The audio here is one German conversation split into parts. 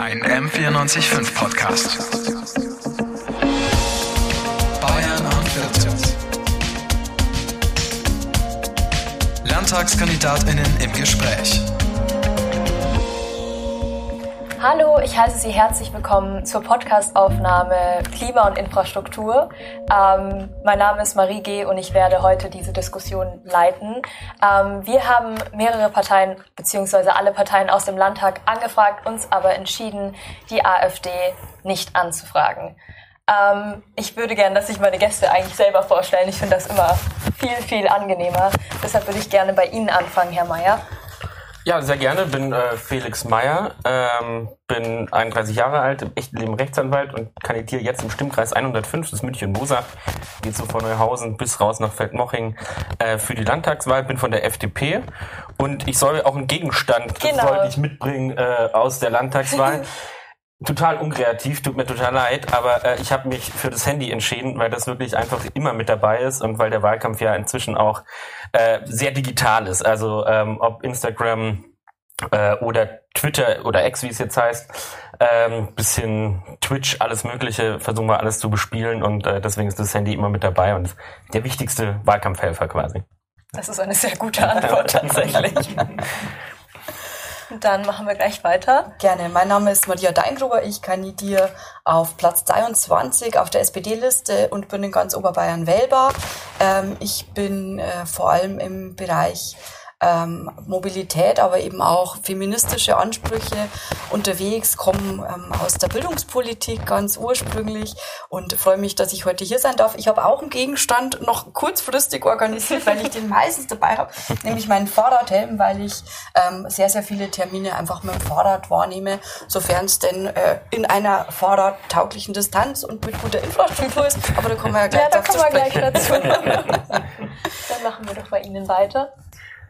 Ein M945 Podcast. Bayern an 40. Landtagskandidatinnen im Gespräch. Hallo, ich heiße Sie herzlich willkommen zur Podcastaufnahme Klima und Infrastruktur. Ähm, mein Name ist Marie G. und ich werde heute diese Diskussion leiten. Ähm, wir haben mehrere Parteien beziehungsweise alle Parteien aus dem Landtag angefragt, uns aber entschieden, die AfD nicht anzufragen. Ähm, ich würde gerne, dass sich meine Gäste eigentlich selber vorstellen. Ich finde das immer viel, viel angenehmer. Deshalb würde ich gerne bei Ihnen anfangen, Herr Mayer. Ja, sehr gerne. Bin äh, Felix Meyer, ähm, bin 31 Jahre alt, im echten Leben Rechtsanwalt und kandidiere jetzt im Stimmkreis 105 des München Mosach. Geht so von Neuhausen bis raus nach Feldmoching äh, für die Landtagswahl. Bin von der FDP und ich soll auch einen Gegenstand Genau. sollte ich mitbringen äh, aus der Landtagswahl. Total unkreativ, tut mir total leid, aber äh, ich habe mich für das Handy entschieden, weil das wirklich einfach immer mit dabei ist und weil der Wahlkampf ja inzwischen auch äh, sehr digital ist. Also ähm, ob Instagram äh, oder Twitter oder X, wie es jetzt heißt, ähm, bisschen Twitch, alles Mögliche, versuchen wir alles zu bespielen und äh, deswegen ist das Handy immer mit dabei und ist der wichtigste Wahlkampfhelfer quasi. Das ist eine sehr gute Antwort tatsächlich. Dann machen wir gleich weiter. Gerne. Mein Name ist Maria Deingruber. Ich kandidiere auf Platz 23 auf der SPD-Liste und bin in ganz Oberbayern wählbar. Ähm, ich bin äh, vor allem im Bereich ähm, Mobilität, aber eben auch feministische Ansprüche unterwegs, komme ähm, aus der Bildungspolitik ganz ursprünglich und freue mich, dass ich heute hier sein darf. Ich habe auch einen Gegenstand noch kurzfristig organisiert, weil ich den meistens dabei habe, nämlich meinen Fahrradhelm, weil ich ähm, sehr, sehr viele Termine einfach mit dem Fahrrad wahrnehme, sofern es denn äh, in einer fahrradtauglichen Distanz und mit guter Infrastruktur ist. Aber da kommen wir ja gleich Ja, da kommen wir gleich dazu. Dann machen wir doch bei Ihnen weiter.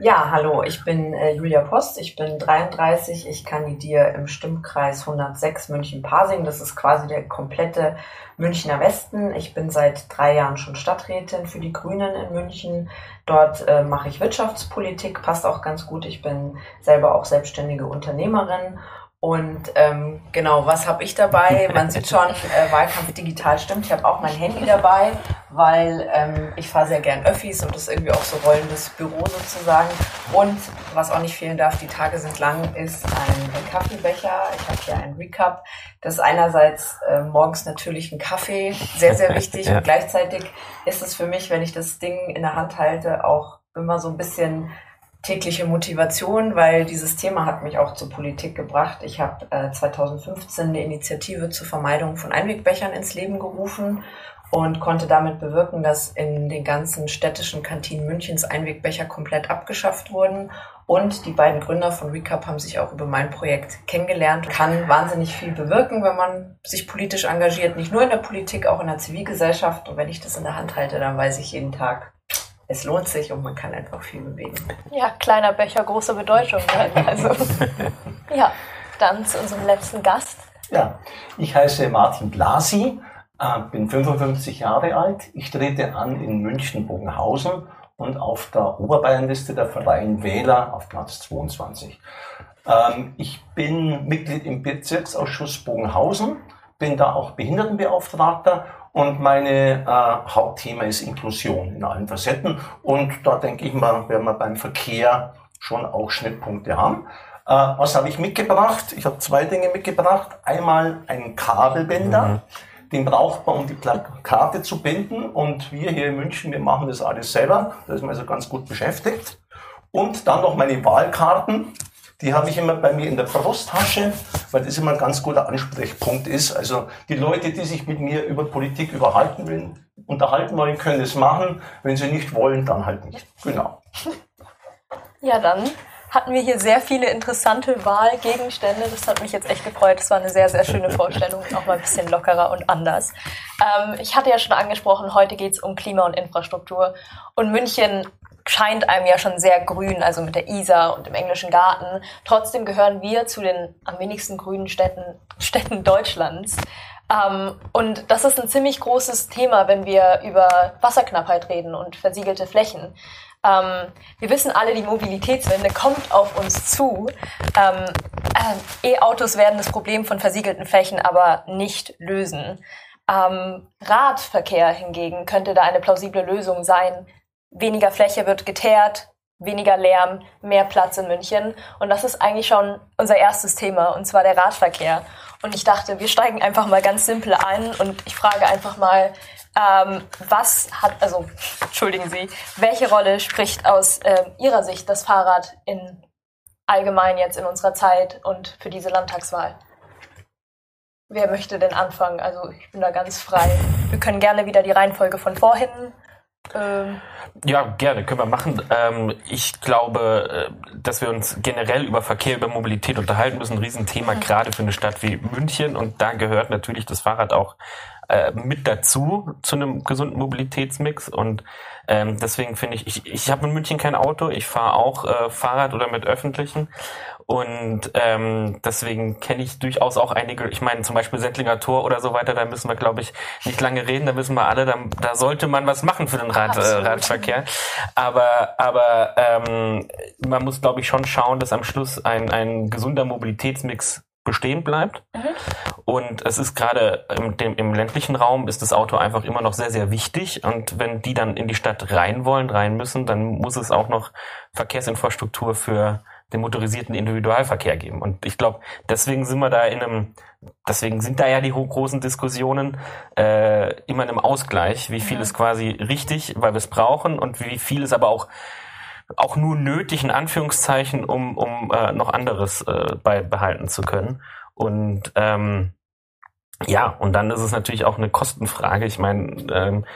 Ja, hallo, ich bin äh, Julia Post, ich bin 33, ich kandidiere im Stimmkreis 106 München-Pasing. Das ist quasi der komplette Münchner Westen. Ich bin seit drei Jahren schon Stadträtin für die Grünen in München. Dort äh, mache ich Wirtschaftspolitik, passt auch ganz gut. Ich bin selber auch selbstständige Unternehmerin. Und ähm, genau, was habe ich dabei? Man sieht schon, äh, Wahlkampf digital stimmt. Ich habe auch mein Handy dabei, weil ähm, ich fahre sehr gern Öffis und das ist irgendwie auch so rollendes Büro sozusagen. Und was auch nicht fehlen darf, die Tage sind lang, ist ein, ein Kaffeebecher. Ich habe hier einen Recap. Das ist einerseits äh, morgens natürlich ein Kaffee, sehr, sehr wichtig. Ja. Und gleichzeitig ist es für mich, wenn ich das Ding in der Hand halte, auch immer so ein bisschen tägliche Motivation, weil dieses Thema hat mich auch zur Politik gebracht. Ich habe äh, 2015 eine Initiative zur Vermeidung von Einwegbechern ins Leben gerufen und konnte damit bewirken, dass in den ganzen städtischen Kantinen Münchens Einwegbecher komplett abgeschafft wurden. Und die beiden Gründer von Recap haben sich auch über mein Projekt kennengelernt. Kann wahnsinnig viel bewirken, wenn man sich politisch engagiert, nicht nur in der Politik, auch in der Zivilgesellschaft. Und wenn ich das in der Hand halte, dann weiß ich jeden Tag, es lohnt sich und man kann einfach viel bewegen. Ja, kleiner Becher, große Bedeutung. Ne? Also, ja, dann zu unserem letzten Gast. Ja, ich heiße Martin Blasi, äh, bin 55 Jahre alt. Ich trete an in München-Bogenhausen und auf der Oberbayernliste der Freien Wähler auf Platz 22. Ähm, ich bin Mitglied im Bezirksausschuss Bogenhausen, bin da auch Behindertenbeauftragter und meine äh, Hauptthema ist Inklusion in allen Facetten. Und da denke ich mal, werden wir beim Verkehr schon auch Schnittpunkte haben. Äh, was habe ich mitgebracht? Ich habe zwei Dinge mitgebracht. Einmal einen Kabelbänder. Den braucht man, um die Plakate zu binden. Und wir hier in München, wir machen das alles selber. Da ist man also ganz gut beschäftigt. Und dann noch meine Wahlkarten. Die habe ich immer bei mir in der Brusttasche, weil das immer ein ganz guter Ansprechpunkt ist. Also die Leute, die sich mit mir über Politik überhalten will, unterhalten wollen, können es machen. Wenn sie nicht wollen, dann halt nicht. Genau. Ja, dann hatten wir hier sehr viele interessante Wahlgegenstände. Das hat mich jetzt echt gefreut. Das war eine sehr, sehr schöne Vorstellung auch mal ein bisschen lockerer und anders. Ähm, ich hatte ja schon angesprochen, heute geht es um Klima und Infrastruktur. Und München scheint einem ja schon sehr grün, also mit der Isar und dem englischen Garten. Trotzdem gehören wir zu den am wenigsten grünen Städten, Städten Deutschlands. Ähm, und das ist ein ziemlich großes Thema, wenn wir über Wasserknappheit reden und versiegelte Flächen. Ähm, wir wissen alle, die Mobilitätswende kommt auf uns zu. Ähm, Ähm, E-Autos werden das Problem von versiegelten Flächen aber nicht lösen. Ähm, Radverkehr hingegen könnte da eine plausible Lösung sein. Weniger Fläche wird geteert, weniger Lärm, mehr Platz in München. Und das ist eigentlich schon unser erstes Thema, und zwar der Radverkehr. Und ich dachte, wir steigen einfach mal ganz simpel ein und ich frage einfach mal, ähm, was hat, also entschuldigen Sie, welche Rolle spricht aus äh, Ihrer Sicht das Fahrrad in allgemein jetzt in unserer Zeit und für diese Landtagswahl? Wer möchte denn anfangen? Also ich bin da ganz frei. Wir können gerne wieder die Reihenfolge von vorhin. Ähm, Ja, gerne, können wir machen. Ähm, ich glaube, äh, dass wir uns generell über Verkehr, über Mobilität unterhalten müssen. Ein Riesenthema, gerade für eine Stadt wie München. Und da gehört natürlich das Fahrrad auch äh, mit dazu, zu einem gesunden Mobilitätsmix. Und ähm, deswegen finde ich, ich, ich habe in München kein Auto. Ich fahre auch äh, Fahrrad oder mit öffentlichen. Und ähm, deswegen kenne ich durchaus auch einige, ich meine zum Beispiel Sendlinger Tor oder so weiter, da müssen wir, glaube ich, nicht lange reden, da wissen wir alle, da, da sollte man was machen für den Rad, äh. Radverkehr. Aber, aber ähm, man muss, glaube ich, schon schauen, dass am Schluss ein, ein gesunder Mobilitätsmix bestehen bleibt. Und es ist gerade im, dem, im ländlichen Raum ist das Auto einfach immer noch sehr, sehr wichtig. Und wenn die dann in die Stadt rein wollen, rein müssen, dann muss es auch noch Verkehrsinfrastruktur für den motorisierten Individualverkehr geben. Und ich glaube, deswegen sind wir da in einem, deswegen sind da ja die großen Diskussionen äh, immer in einem Ausgleich, wie viel ist quasi richtig, weil wir es brauchen und wie viel ist aber auch auch nur nötig in Anführungszeichen, um, um äh, noch anderes äh, beibehalten zu können. Und ähm, ja, und dann ist es natürlich auch eine Kostenfrage. Ich meine, ähm,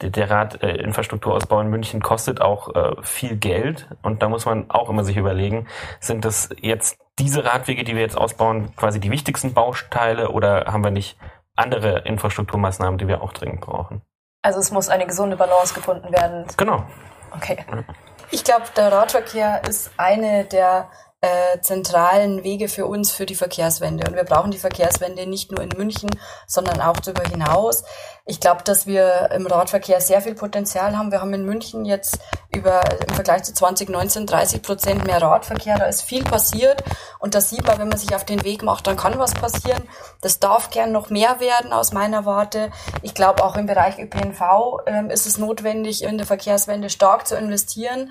der, der Rad äh, Infrastrukturausbau in München kostet auch äh, viel Geld und da muss man auch immer sich überlegen, sind das jetzt diese Radwege, die wir jetzt ausbauen, quasi die wichtigsten Bausteile oder haben wir nicht andere Infrastrukturmaßnahmen, die wir auch dringend brauchen? also es muss eine gesunde Balance gefunden werden. Genau. Okay. Ich glaube, der Radverkehr ist eine der äh, zentralen Wege für uns für die Verkehrswende. Und wir brauchen die Verkehrswende nicht nur in München, sondern auch darüber hinaus. Ich glaube, dass wir im Radverkehr sehr viel Potenzial haben. Wir haben in München jetzt über im Vergleich zu 2019 30 Prozent mehr Radverkehr. Da ist viel passiert. Und das sieht man, wenn man sich auf den Weg macht, dann kann was passieren. Das darf gern noch mehr werden aus meiner Warte. Ich glaube, auch im Bereich ÖPNV ähm, ist es notwendig, in der Verkehrswende stark zu investieren.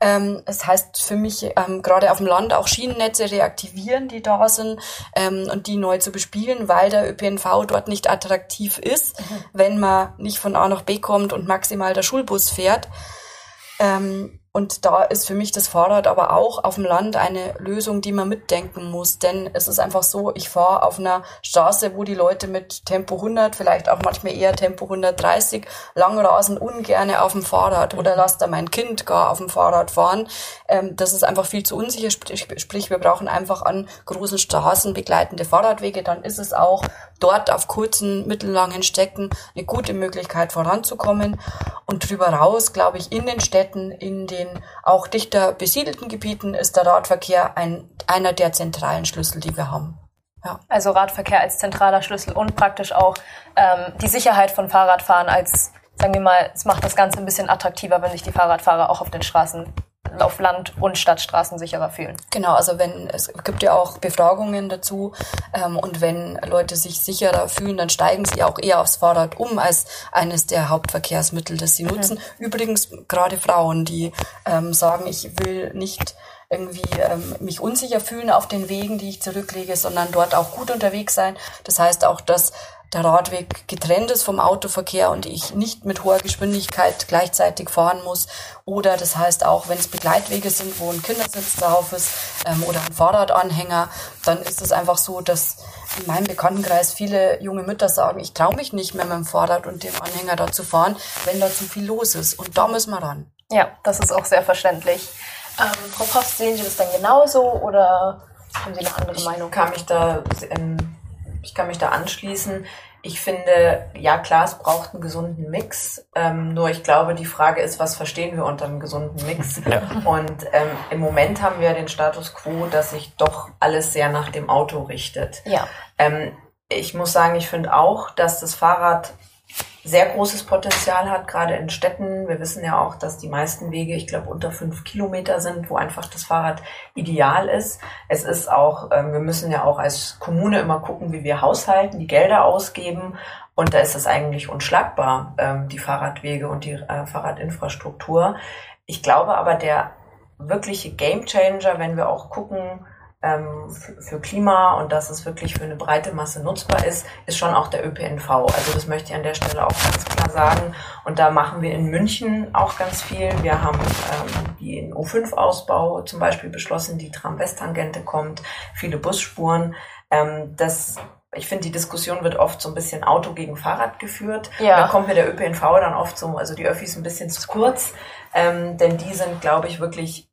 Ähm, es heißt für mich, ähm, gerade auf dem Land auch Schienennetze reaktivieren, die da sind ähm, und die neu zu bespielen, weil der ÖPNV dort nicht attraktiv ist, wenn man nicht von A nach B kommt und maximal der Schulbus fährt. Ähm, und da ist für mich das Fahrrad aber auch auf dem Land eine Lösung, die man mitdenken muss. Denn es ist einfach so, ich fahre auf einer Straße, wo die Leute mit Tempo 100, vielleicht auch manchmal eher Tempo 130, lang rasen, ungerne auf dem Fahrrad oder lass da mein Kind gar auf dem Fahrrad fahren. Ähm, das ist einfach viel zu unsicher. Sprich, wir brauchen einfach an großen Straßen begleitende Fahrradwege. Dann ist es auch dort auf kurzen, mittellangen Strecken eine gute Möglichkeit voranzukommen. Und drüber raus, glaube ich, in den Städten, in den auch dichter besiedelten Gebieten ist der Radverkehr ein, einer der zentralen Schlüssel, die wir haben. Ja. Also Radverkehr als zentraler Schlüssel und praktisch auch ähm, die Sicherheit von Fahrradfahren als, sagen wir mal, es macht das Ganze ein bisschen attraktiver, wenn sich die Fahrradfahrer auch auf den Straßen, auf Land- und Stadtstraßen sicherer fühlen. Genau, also wenn es gibt ja auch Befragungen dazu ähm, und wenn Leute sich sicherer fühlen, dann steigen sie auch eher aufs Fahrrad um als eines der Hauptverkehrsmittel, das sie nutzen. Übrigens gerade Frauen, die ähm, sagen, ich will nicht irgendwie ähm, mich unsicher fühlen auf den Wegen, die ich zurücklege, sondern dort auch gut unterwegs sein. Das heißt auch, dass der Radweg getrennt ist vom Autoverkehr und ich nicht mit hoher Geschwindigkeit gleichzeitig fahren muss. Oder das heißt auch, wenn es Begleitwege sind, wo ein Kindersitz drauf ist ähm, oder ein Fahrradanhänger, dann ist es einfach so, dass in meinem Bekanntenkreis viele junge Mütter sagen, ich traue mich nicht mehr mit dem Fahrrad und dem Anhänger da zu fahren, wenn da zu viel los ist. Und da müssen wir ran. Ja, das ist auch sehr verständlich. Ähm, Frau Post, sehen Sie das dann genauso oder haben Sie eine andere Meinung? Ich kann mich da, ähm, ich kann mich da anschließen. Ich finde, ja klar, es braucht einen gesunden Mix. Ähm, nur ich glaube, die Frage ist, was verstehen wir unter einem gesunden Mix? Ja. Und ähm, im Moment haben wir den Status quo, dass sich doch alles sehr nach dem Auto richtet. Ja. Ähm, ich muss sagen, ich finde auch, dass das Fahrrad sehr großes Potenzial hat, gerade in Städten. Wir wissen ja auch, dass die meisten Wege, ich glaube, unter fünf Kilometer sind, wo einfach das Fahrrad ideal ist. Es ist auch, ähm, wir müssen ja auch als Kommune immer gucken, wie wir haushalten, die Gelder ausgeben. Und da ist es eigentlich unschlagbar, ähm, die Fahrradwege und die äh, Fahrradinfrastruktur. Ich glaube aber, der wirkliche Gamechanger, wenn wir auch gucken, ähm, für, Klima und dass es wirklich für eine breite Masse nutzbar ist, ist schon auch der ÖPNV. Also das möchte ich an der Stelle auch ganz klar sagen. Und da machen wir in München auch ganz viel. Wir haben ähm, den U5-Ausbau zum Beispiel beschlossen, die Tram-West-Tangente kommt, viele Busspuren. Ähm, das ich finde, die Diskussion wird oft so ein bisschen Auto gegen Fahrrad geführt. Ja. Da kommt mir der ÖPNV dann oft so, also die Öffis ein bisschen zu kurz, ähm, denn die sind, glaube ich, wirklich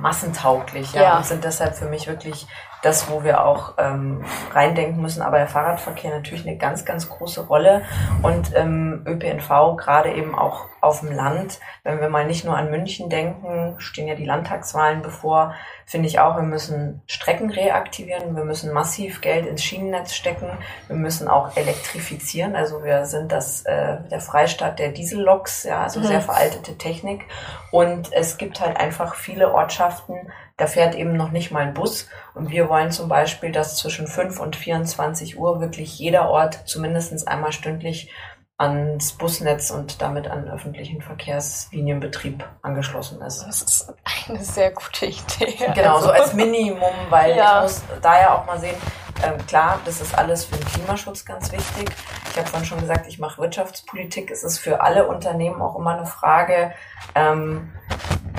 massentauglich ja, ja. und sind deshalb für mich wirklich das, wo wir auch ähm, reindenken müssen. Aber der Fahrradverkehr natürlich eine ganz, ganz große Rolle und ähm, ÖPNV gerade eben auch auf dem Land. Wenn wir mal nicht nur an München denken, stehen ja die Landtagswahlen bevor, finde ich auch, wir müssen Strecken reaktivieren, wir müssen massiv Geld ins Schienennetz stecken, wir müssen auch elektrifizieren. Also wir sind das äh, der Freistaat der Dieselloks, ja, also mhm. sehr veraltete Technik. Und es gibt halt einfach viele Ortschaften, da fährt eben noch nicht mal ein Bus. Und wir wollen zum Beispiel, dass zwischen 5 und 24 Uhr wirklich jeder Ort zumindest einmal stündlich ans Busnetz und damit an öffentlichen Verkehrslinienbetrieb angeschlossen ist. Das ist eine sehr gute Idee. Genau, also. so als Minimum, weil ja. ich muss da ja auch mal sehen, ähm, klar, das ist alles für den Klimaschutz ganz wichtig. Ich habe vorhin schon gesagt, ich mache Wirtschaftspolitik. Es ist für alle Unternehmen auch immer eine Frage, ähm,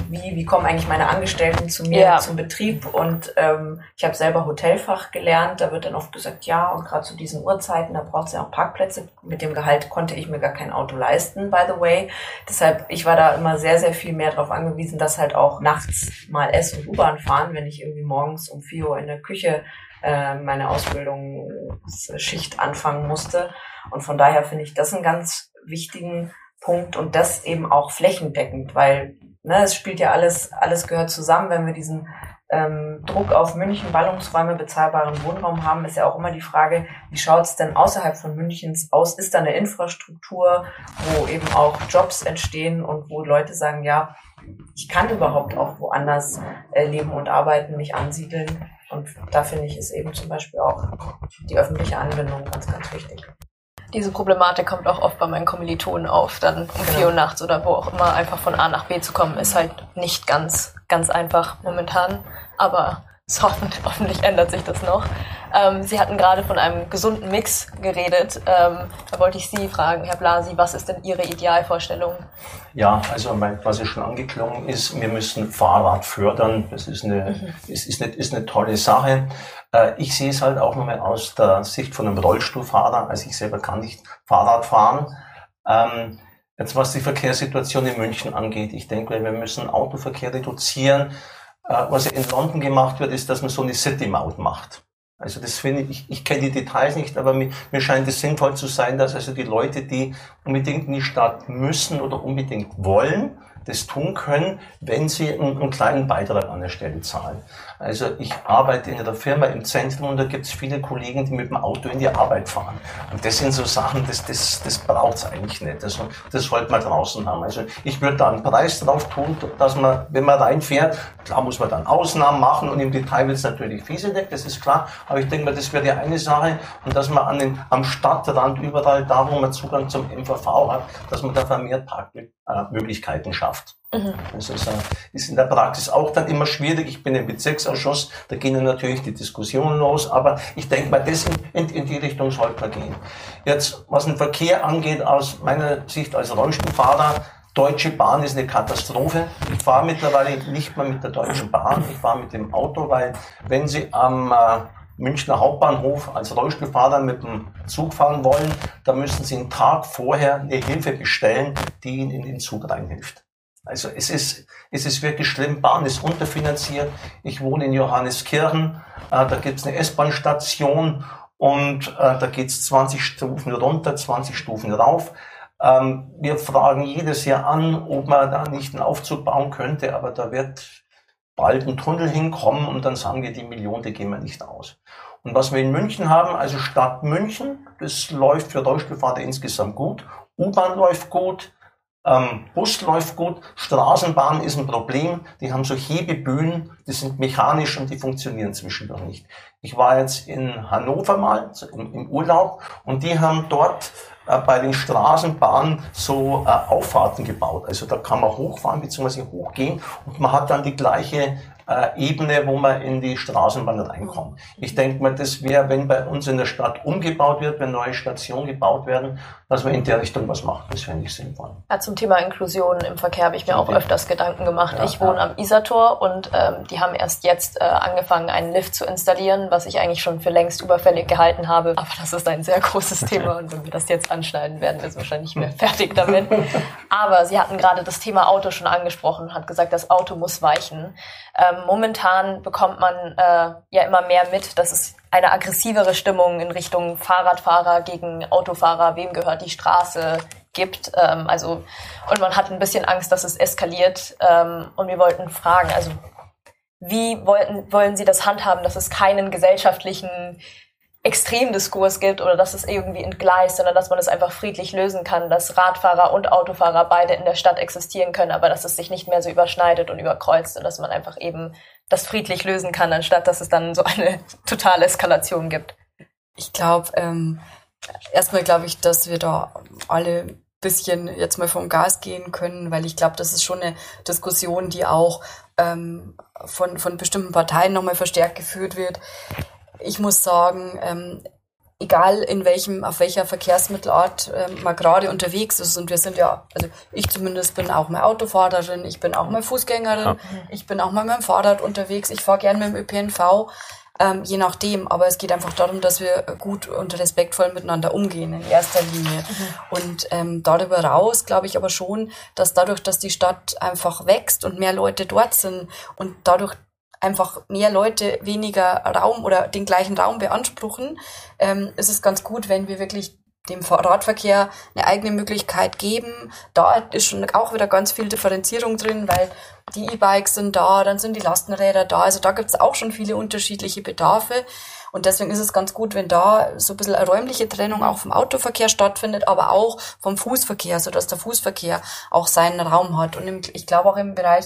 wie, wie kommen eigentlich meine Angestellten zu mir ja. zum Betrieb? Und ähm, ich habe selber Hotelfach gelernt, da wird dann oft gesagt, ja, und gerade zu diesen Uhrzeiten, da braucht es ja auch Parkplätze. Mit dem Gehalt konnte ich mir gar kein Auto leisten, by the way. Deshalb, ich war da immer sehr, sehr viel mehr darauf angewiesen, dass halt auch nachts mal S- und U-Bahn fahren, wenn ich irgendwie morgens um 4 Uhr in der Küche äh, meine Ausbildungsschicht anfangen musste. Und von daher finde ich das einen ganz wichtigen Punkt und das eben auch flächendeckend, weil ne, es spielt ja alles, alles gehört zusammen. Wenn wir diesen ähm, Druck auf München, Ballungsräume, bezahlbaren Wohnraum haben, ist ja auch immer die Frage, wie schaut es denn außerhalb von Münchens aus? Ist da eine Infrastruktur, wo eben auch Jobs entstehen und wo Leute sagen, ja, ich kann überhaupt auch woanders äh, leben und arbeiten, mich ansiedeln. Und da finde ich, ist eben zum Beispiel auch die öffentliche Anbindung ganz, ganz wichtig diese Problematik kommt auch oft bei meinen Kommilitonen auf, dann um genau. vier Uhr nachts oder wo auch immer einfach von A nach B zu kommen, ist halt nicht ganz, ganz einfach momentan. Aber es hoffentlich, hoffentlich ändert sich das noch. Ähm, Sie hatten gerade von einem gesunden Mix geredet. Ähm, da wollte ich Sie fragen, Herr Blasi, was ist denn Ihre Idealvorstellung? Ja, also was ja schon angeklungen ist, wir müssen Fahrrad fördern. Das ist eine, mhm. ist, ist, eine, ist eine tolle Sache. Äh, ich sehe es halt auch nochmal aus der Sicht von einem Rollstuhlfahrer. Also ich selber kann nicht Fahrrad fahren. Ähm, jetzt was die Verkehrssituation in München angeht, ich denke, wir müssen Autoverkehr reduzieren. Äh, was in London gemacht wird, ist, dass man so eine City-Maut macht. Also das finde ich, ich, ich kenne die Details nicht, aber mir, mir scheint es sinnvoll zu sein, dass also die Leute, die unbedingt in die Stadt müssen oder unbedingt wollen, das tun können, wenn sie einen, einen kleinen Beitrag an der Stelle zahlen. Also ich arbeite in einer Firma im Zentrum und da gibt es viele Kollegen, die mit dem Auto in die Arbeit fahren. Und das sind so Sachen, das, das, das braucht es eigentlich nicht. Also das sollte man draußen haben. Also ich würde da einen Preis drauf tun, dass man, wenn man reinfährt, klar muss man dann Ausnahmen machen und im Detail wird es natürlich fiesedeck, das ist klar. Aber ich denke mal, das wäre die eine Sache. Und dass man an den, am Stadtrand überall da, wo man Zugang zum MVV hat, dass man da vermehrt Parkmöglichkeiten schafft. Mhm. Ist, ist, in der Praxis auch dann immer schwierig. Ich bin im Bezirksausschuss, da gehen natürlich die Diskussionen los, aber ich denke mal, das in, in, die Richtung sollte man gehen. Jetzt, was den Verkehr angeht, aus meiner Sicht als Rollstuhlfahrer, Deutsche Bahn ist eine Katastrophe. Ich fahre mittlerweile nicht mehr mit der Deutschen Bahn, ich fahre mit dem Auto, weil wenn Sie am äh, Münchner Hauptbahnhof als Rollstuhlfahrer mit dem Zug fahren wollen, dann müssen Sie einen Tag vorher eine Hilfe bestellen, die Ihnen in den Zug reinhilft. Also es ist, es ist wirklich schlimm. Bahn ist unterfinanziert. Ich wohne in Johanneskirchen. Äh, da gibt es eine S-Bahn-Station und äh, da geht es 20 Stufen runter, 20 Stufen rauf. Ähm, wir fragen jedes Jahr an, ob man da nicht einen Aufzug bauen könnte, aber da wird bald ein Tunnel hinkommen und dann sagen wir, die Million, die gehen wir nicht aus. Und was wir in München haben, also Stadt München, das läuft für Rollstuhlfahrer insgesamt gut U-Bahn läuft gut, ähm, Bus läuft gut, Straßenbahn ist ein Problem. Die haben so Hebebühnen, die sind mechanisch und die funktionieren zwischendurch nicht. Ich war jetzt in Hannover mal im, Urlaub und die haben dort äh, bei den Straßenbahnen so äh, Auffahrten gebaut. Also da kann man hochfahren bzw. hochgehen und man hat dann die gleiche äh, Ebene, wo man in die Straßenbahn reinkommt. Ich denke mal, das wäre, wenn bei uns in der Stadt umgebaut wird, wenn neue Stationen gebaut werden, dass man in der Richtung was macht. Das fände ich sinnvoll. Ja, zum Thema Inklusion im Verkehr habe ich mir auch öfters Gedanken gemacht. Ja, ich wohne ja. am Isartor und ähm, die haben erst jetzt äh, angefangen, einen Lift zu installieren, was ich eigentlich schon für längst überfällig gehalten habe. Aber das ist ein sehr großes Thema und wenn wir das jetzt anschneiden, werden wir wahrscheinlich nicht mehr fertig damit. Aber sie hatten gerade das Thema Auto schon angesprochen, hat gesagt, das Auto muss weichen. Ähm, momentan bekommt man äh, ja immer mehr mit, dass es eine aggressivere Stimmung in Richtung Fahrradfahrer gegen Autofahrer, wem gehört die Straße gibt. Ähm, also und man hat ein bisschen Angst, dass es eskaliert. Ähm, und wir wollten fragen, also wie wollten, wollen Sie das handhaben, dass es keinen gesellschaftlichen Extremdiskurs gibt oder dass es irgendwie entgleist, sondern dass man es einfach friedlich lösen kann, dass Radfahrer und Autofahrer beide in der Stadt existieren können, aber dass es sich nicht mehr so überschneidet und überkreuzt und dass man einfach eben das friedlich lösen kann, anstatt dass es dann so eine totale Eskalation gibt. Ich glaube, ähm, erstmal glaube ich, dass wir da alle bisschen jetzt mal vom Gas gehen können, weil ich glaube, das ist schon eine Diskussion, die auch ähm, von, von bestimmten Parteien nochmal verstärkt geführt wird ich muss sagen, ähm, egal in welchem, auf welcher Verkehrsmittelart ähm, man gerade unterwegs ist, und wir sind ja, also ich zumindest bin auch mal Autofahrerin, ich bin auch mal Fußgängerin, ja. ich bin auch mal mit dem Fahrrad unterwegs, ich fahre gerne mit dem ÖPNV, ähm, je nachdem. Aber es geht einfach darum, dass wir gut und respektvoll miteinander umgehen in erster Linie. Mhm. Und ähm, darüber raus glaube ich aber schon, dass dadurch, dass die Stadt einfach wächst und mehr Leute dort sind und dadurch einfach mehr Leute weniger Raum oder den gleichen Raum beanspruchen, ähm, ist es ganz gut, wenn wir wirklich dem Radverkehr eine eigene Möglichkeit geben. Da ist schon auch wieder ganz viel Differenzierung drin, weil die E-Bikes sind da, dann sind die Lastenräder da. Also da gibt es auch schon viele unterschiedliche Bedarfe. Und deswegen ist es ganz gut, wenn da so ein bisschen eine räumliche Trennung auch vom Autoverkehr stattfindet, aber auch vom Fußverkehr, sodass der Fußverkehr auch seinen Raum hat. Und im, ich glaube auch im Bereich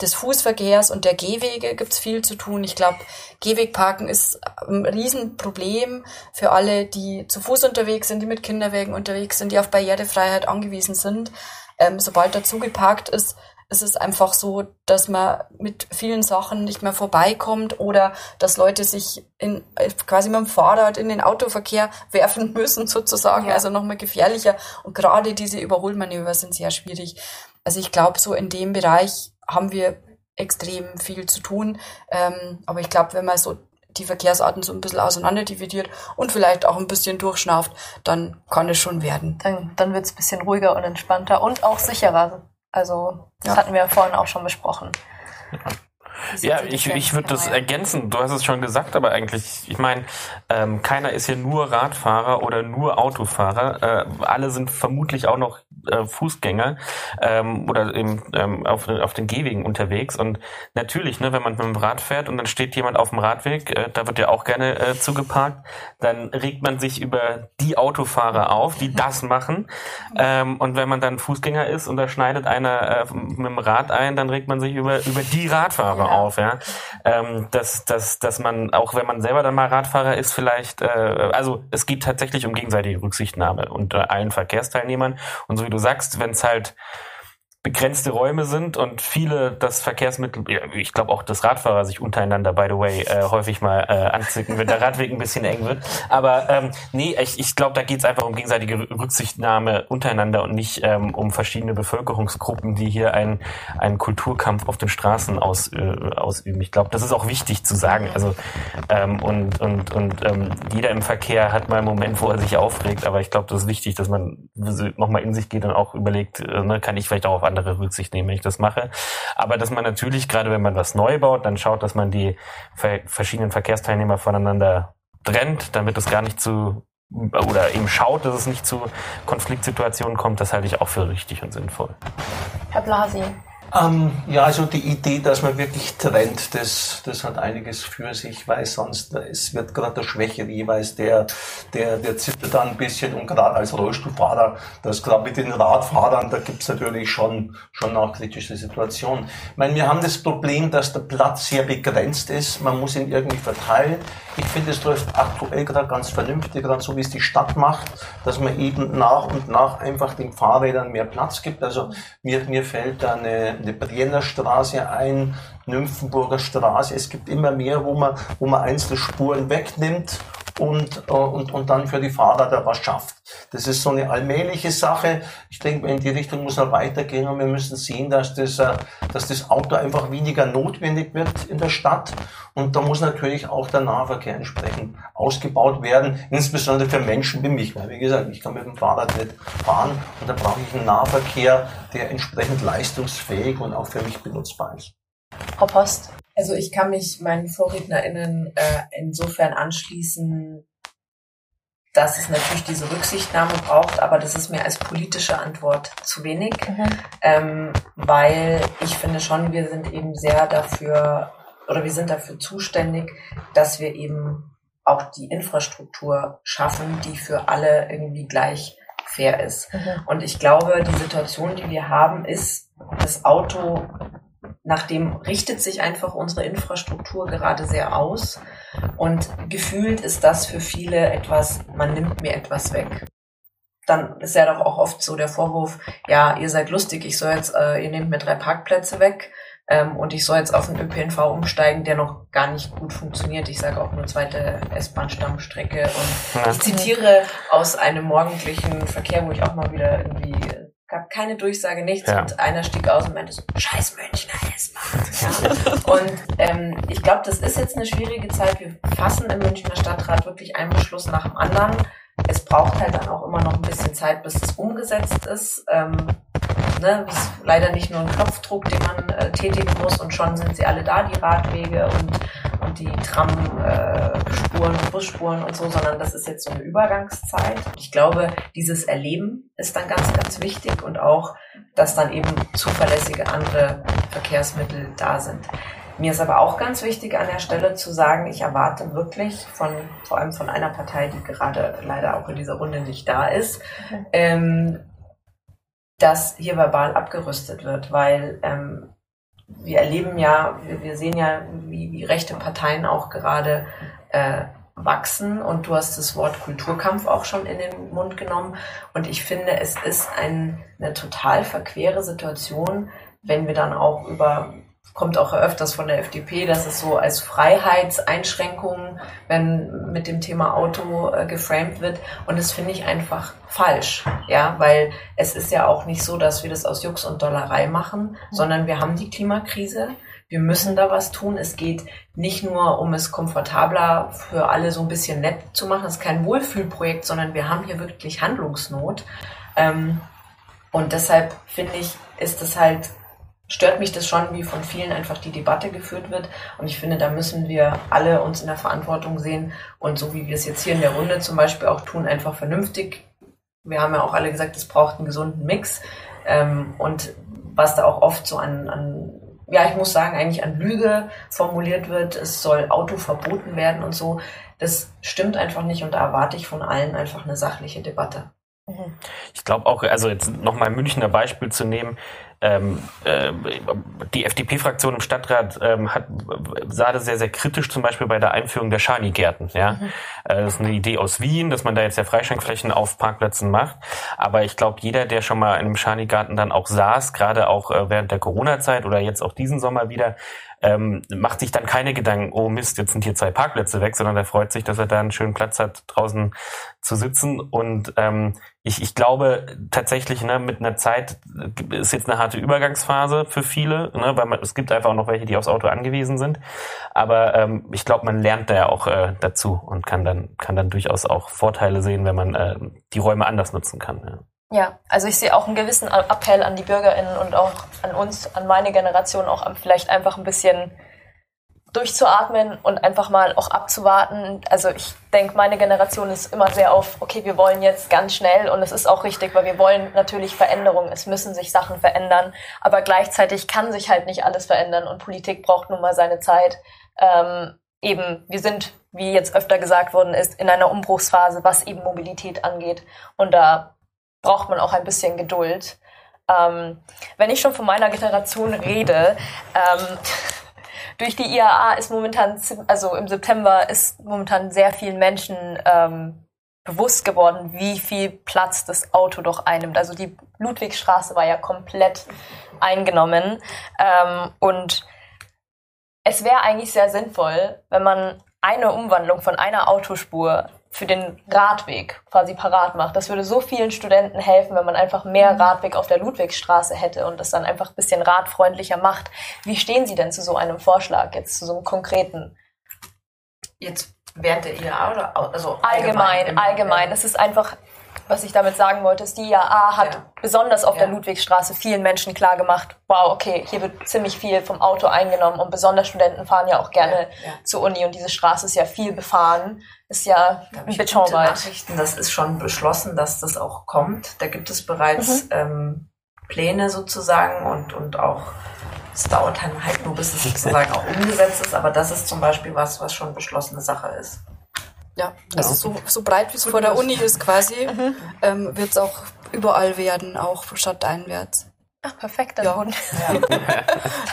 des Fußverkehrs und der Gehwege gibt's viel zu tun. Ich glaube, Gehwegparken ist ein Riesenproblem für alle, die zu Fuß unterwegs sind, die mit Kinderwegen unterwegs sind, die auf Barrierefreiheit angewiesen sind. Ähm, sobald dazu geparkt ist, ist es einfach so, dass man mit vielen Sachen nicht mehr vorbeikommt oder dass Leute sich in, quasi mit dem Fahrrad in den Autoverkehr werfen müssen sozusagen, ja. also nochmal gefährlicher. Und gerade diese Überholmanöver sind sehr schwierig. Also ich glaube, so in dem Bereich haben wir extrem viel zu tun. Ähm, aber ich glaube, wenn man so die Verkehrsarten so ein bisschen auseinander dividiert und vielleicht auch ein bisschen durchschnauft, dann kann es schon werden. Dann, dann wird es ein bisschen ruhiger und entspannter und auch sicherer. Also das ja. hatten wir ja vorhin auch schon besprochen. Ja. Ja, ich, ich würde das ergänzen. Du hast es schon gesagt, aber eigentlich, ich meine, ähm, keiner ist hier nur Radfahrer oder nur Autofahrer. Äh, alle sind vermutlich auch noch äh, Fußgänger ähm, oder im, ähm, auf, auf den Gehwegen unterwegs. Und natürlich, ne, wenn man mit dem Rad fährt und dann steht jemand auf dem Radweg, äh, da wird ja auch gerne äh, zugeparkt, dann regt man sich über die Autofahrer auf, die das machen. Ähm, und wenn man dann Fußgänger ist und da schneidet einer äh, mit dem Rad ein, dann regt man sich über, über die Radfahrer auf, ja. Ähm, dass, dass, dass man, auch wenn man selber dann mal Radfahrer ist, vielleicht, äh, also es geht tatsächlich um gegenseitige Rücksichtnahme unter allen Verkehrsteilnehmern. Und so wie du sagst, wenn es halt begrenzte Räume sind und viele das Verkehrsmittel, ich glaube auch, dass Radfahrer sich untereinander, by the way, äh, häufig mal äh, anzicken, wenn der Radweg ein bisschen eng wird. Aber ähm, nee, ich, ich glaube, da geht es einfach um gegenseitige Rücksichtnahme untereinander und nicht ähm, um verschiedene Bevölkerungsgruppen, die hier einen, einen Kulturkampf auf den Straßen aus, äh, ausüben. Ich glaube, das ist auch wichtig zu sagen. Also ähm, und und und ähm, jeder im Verkehr hat mal einen Moment, wo er sich aufregt, aber ich glaube, das ist wichtig, dass man nochmal in sich geht und auch überlegt, äh, ne, kann ich vielleicht auch auf andere Rücksicht nehmen, wenn ich das mache. Aber dass man natürlich, gerade wenn man was neu baut, dann schaut, dass man die verschiedenen Verkehrsteilnehmer voneinander trennt, damit es gar nicht zu oder eben schaut, dass es nicht zu Konfliktsituationen kommt, das halte ich auch für richtig und sinnvoll. Herr Blasi, Ähm, ja, also die Idee, dass man wirklich trennt, das, das hat einiges für sich, weil sonst es wird gerade der Schwächere jeweils, der, der, der zittert dann ein bisschen und gerade als Rollstuhlfahrer, das gerade mit den Radfahrern, da gibt's natürlich schon, schon auch kritische Situationen. Ich meine, wir haben das Problem, dass der Platz sehr begrenzt ist, man muss ihn irgendwie verteilen. Ich finde, es läuft aktuell gerade ganz vernünftig, gerade so wie es die Stadt macht, dass man eben nach und nach einfach den Fahrrädern mehr Platz gibt. Also mir, mir fällt da eine, eine Brienner Straße ein, Nymphenburger Straße. Es gibt immer mehr, wo man, wo man einzelne Spuren wegnimmt und, äh, und, und dann für die Fahrer da was schafft. Das ist so eine allmähliche Sache. Ich denke, in die Richtung muss man weitergehen und wir müssen sehen, dass das, äh, dass das Auto einfach weniger notwendig wird in der Stadt. Und da muss natürlich auch der Nahverkehr entsprechend ausgebaut werden, insbesondere für Menschen wie mich. Weil, wie gesagt, ich kann mit dem Fahrrad nicht fahren und da brauche ich einen Nahverkehr, der entsprechend leistungsfähig und auch für mich benutzbar ist. Frau Post. Also ich kann mich meinen VorrednerInnen äh, insofern anschließen, dass es natürlich diese Rücksichtnahme braucht, aber das ist mir als politische Antwort zu wenig, mhm. ähm, weil ich finde schon, wir sind eben sehr dafür oder wir sind dafür zuständig, dass wir eben auch die Infrastruktur schaffen, die für alle irgendwie gleich fair ist. Mhm. Und ich glaube, die Situation, die wir haben, ist, das Auto nach dem richtet sich einfach unsere Infrastruktur gerade sehr aus. Und gefühlt ist das für viele etwas, man nimmt mir etwas weg. Dann ist ja doch auch oft so der Vorwurf, ja, ihr seid lustig, ich soll jetzt, äh, ihr nehmt mir drei Parkplätze weg ähm, und ich soll jetzt auf einen ÖPNV umsteigen, der noch gar nicht gut funktioniert. Ich sage auch nur zweite S-Bahn-Stammstrecke und ich zitiere aus einem morgendlichen Verkehr, wo ich auch mal wieder irgendwie gab keine Durchsage, nichts. Ja. Und einer stieg aus und meinte so, scheiß Münchner S-Bahn. Ja. und ähm, ich glaube, das ist jetzt eine schwierige Zeit. Wir fassen im Münchner Stadtrat wirklich einen Beschluss nach dem anderen. Es braucht halt dann auch immer noch ein bisschen Zeit, bis es umgesetzt ist. Ähm, ne, ist leider nicht nur ein Knopfdruck, den man äh, tätigen muss und schon sind sie alle da, die Radwege und und die Tramspuren, äh, Busspuren und so, sondern das ist jetzt so eine Übergangszeit. Ich glaube, dieses Erleben ist dann ganz, ganz wichtig und auch, dass dann eben zuverlässige andere Verkehrsmittel da sind. Mir ist aber auch ganz wichtig an der Stelle zu sagen, ich erwarte wirklich von, vor allem von einer Partei, die gerade leider auch in dieser Runde nicht da ist, mhm. ähm, dass hier verbal abgerüstet wird, weil ähm, wir erleben ja, wir, wir sehen ja, wie, wie, rechte Parteien auch gerade äh, wachsen. Und du hast das Wort Kulturkampf auch schon in den Mund genommen. Und ich finde, es ist ein, eine total verquere Situation, wenn wir dann auch über kommt auch öfters von der FDP, dass es so als Freiheitseinschränkungen, wenn mit dem Thema Auto äh, geframed wird. Und das finde ich einfach falsch, ja, weil es ist ja auch nicht so, dass wir das aus Jux und Dollerei machen, sondern wir haben die Klimakrise. Wir müssen da was tun. Es geht nicht nur um es komfortabler für alle so ein bisschen nett zu machen. Es ist kein Wohlfühlprojekt, sondern wir haben hier wirklich Handlungsnot. Ähm, und deshalb finde ich, ist es halt stört mich das schon, wie von vielen einfach die Debatte geführt wird. Und ich finde, da müssen wir alle uns in der Verantwortung sehen und so wie wir es jetzt hier in der Runde zum Beispiel auch tun, einfach vernünftig. Wir haben ja auch alle gesagt, es braucht einen gesunden Mix. Ähm, und was da auch oft so an, an, ja, ich muss sagen, eigentlich an Lüge formuliert wird, es soll Auto verboten werden und so, das stimmt einfach nicht und da erwarte ich von allen einfach eine sachliche Debatte. Ich glaube auch, also jetzt nochmal ein Münchner Beispiel zu nehmen, ähm, äh, die FDP-Fraktion im Stadtrat ähm, hat, sah das sehr, sehr kritisch zum Beispiel bei der Einführung der Schani-Gärten. Ja? Mhm. Äh, das ist eine Idee aus Wien, dass man da jetzt ja Freischankflächen auf Parkplätzen macht. Aber ich glaube, jeder, der schon mal in einem Schani-Garten dann auch saß, gerade auch äh, während der Corona-Zeit oder jetzt auch diesen Sommer wieder, ähm, macht sich dann keine Gedanken, oh Mist, jetzt sind hier zwei Parkplätze weg, sondern er freut sich, dass er da einen schönen Platz hat, draußen zu sitzen. Und ähm, ich, ich glaube tatsächlich, ne, mit einer Zeit ist jetzt eine harte Übergangsphase für viele, ne, weil man, es gibt einfach auch noch welche, die aufs Auto angewiesen sind. Aber ähm, ich glaube, man lernt da ja auch äh, dazu und kann dann, kann dann durchaus auch Vorteile sehen, wenn man äh, die Räume anders nutzen kann. Ja. Ja, also ich sehe auch einen gewissen Appell an die BürgerInnen und auch an uns, an meine Generation, auch vielleicht einfach ein bisschen durchzuatmen und einfach mal auch abzuwarten. Also ich denke, meine Generation ist immer sehr auf, okay, wir wollen jetzt ganz schnell und es ist auch richtig, weil wir wollen natürlich Veränderungen. Es müssen sich Sachen verändern, aber gleichzeitig kann sich halt nicht alles verändern und Politik braucht nun mal seine Zeit. Ähm, eben, wir sind, wie jetzt öfter gesagt worden ist, in einer Umbruchsphase, was eben Mobilität angeht und da braucht man auch ein bisschen Geduld. Ähm, wenn ich schon von meiner Generation rede, ähm, durch die IAA ist momentan, also im September ist momentan sehr vielen Menschen ähm, bewusst geworden, wie viel Platz das Auto doch einnimmt. Also die Ludwigstraße war ja komplett eingenommen ähm, und es wäre eigentlich sehr sinnvoll, wenn man eine Umwandlung von einer Autospur für den Radweg quasi parat macht. Das würde so vielen Studenten helfen, wenn man einfach mehr mhm. Radweg auf der Ludwigstraße hätte und das dann einfach ein bisschen radfreundlicher macht. Wie stehen Sie denn zu so einem Vorschlag, jetzt zu so einem konkreten? Jetzt während der IAA oder also allgemein? Allgemein, allgemein. Es ist einfach was ich damit sagen wollte, ist, die IAA hat ja. besonders auf ja. der Ludwigstraße vielen Menschen klar gemacht, wow, okay, hier wird ziemlich viel vom Auto eingenommen und besonders Studenten fahren ja auch gerne ja. zur Uni und diese Straße ist ja viel befahren, ist ja ein Betonwald. Das ist schon beschlossen, dass das auch kommt. Da gibt es bereits mhm. ähm, Pläne sozusagen und, und auch es dauert dann halt nur, bis es sozusagen auch umgesetzt ist, aber das ist zum Beispiel was, was schon beschlossene Sache ist. Ja, also so, so breit wie es vor der Uni ist quasi, mhm. ähm, wird es auch überall werden, auch stadteinwärts. Ach, perfekt, dann ja. ja.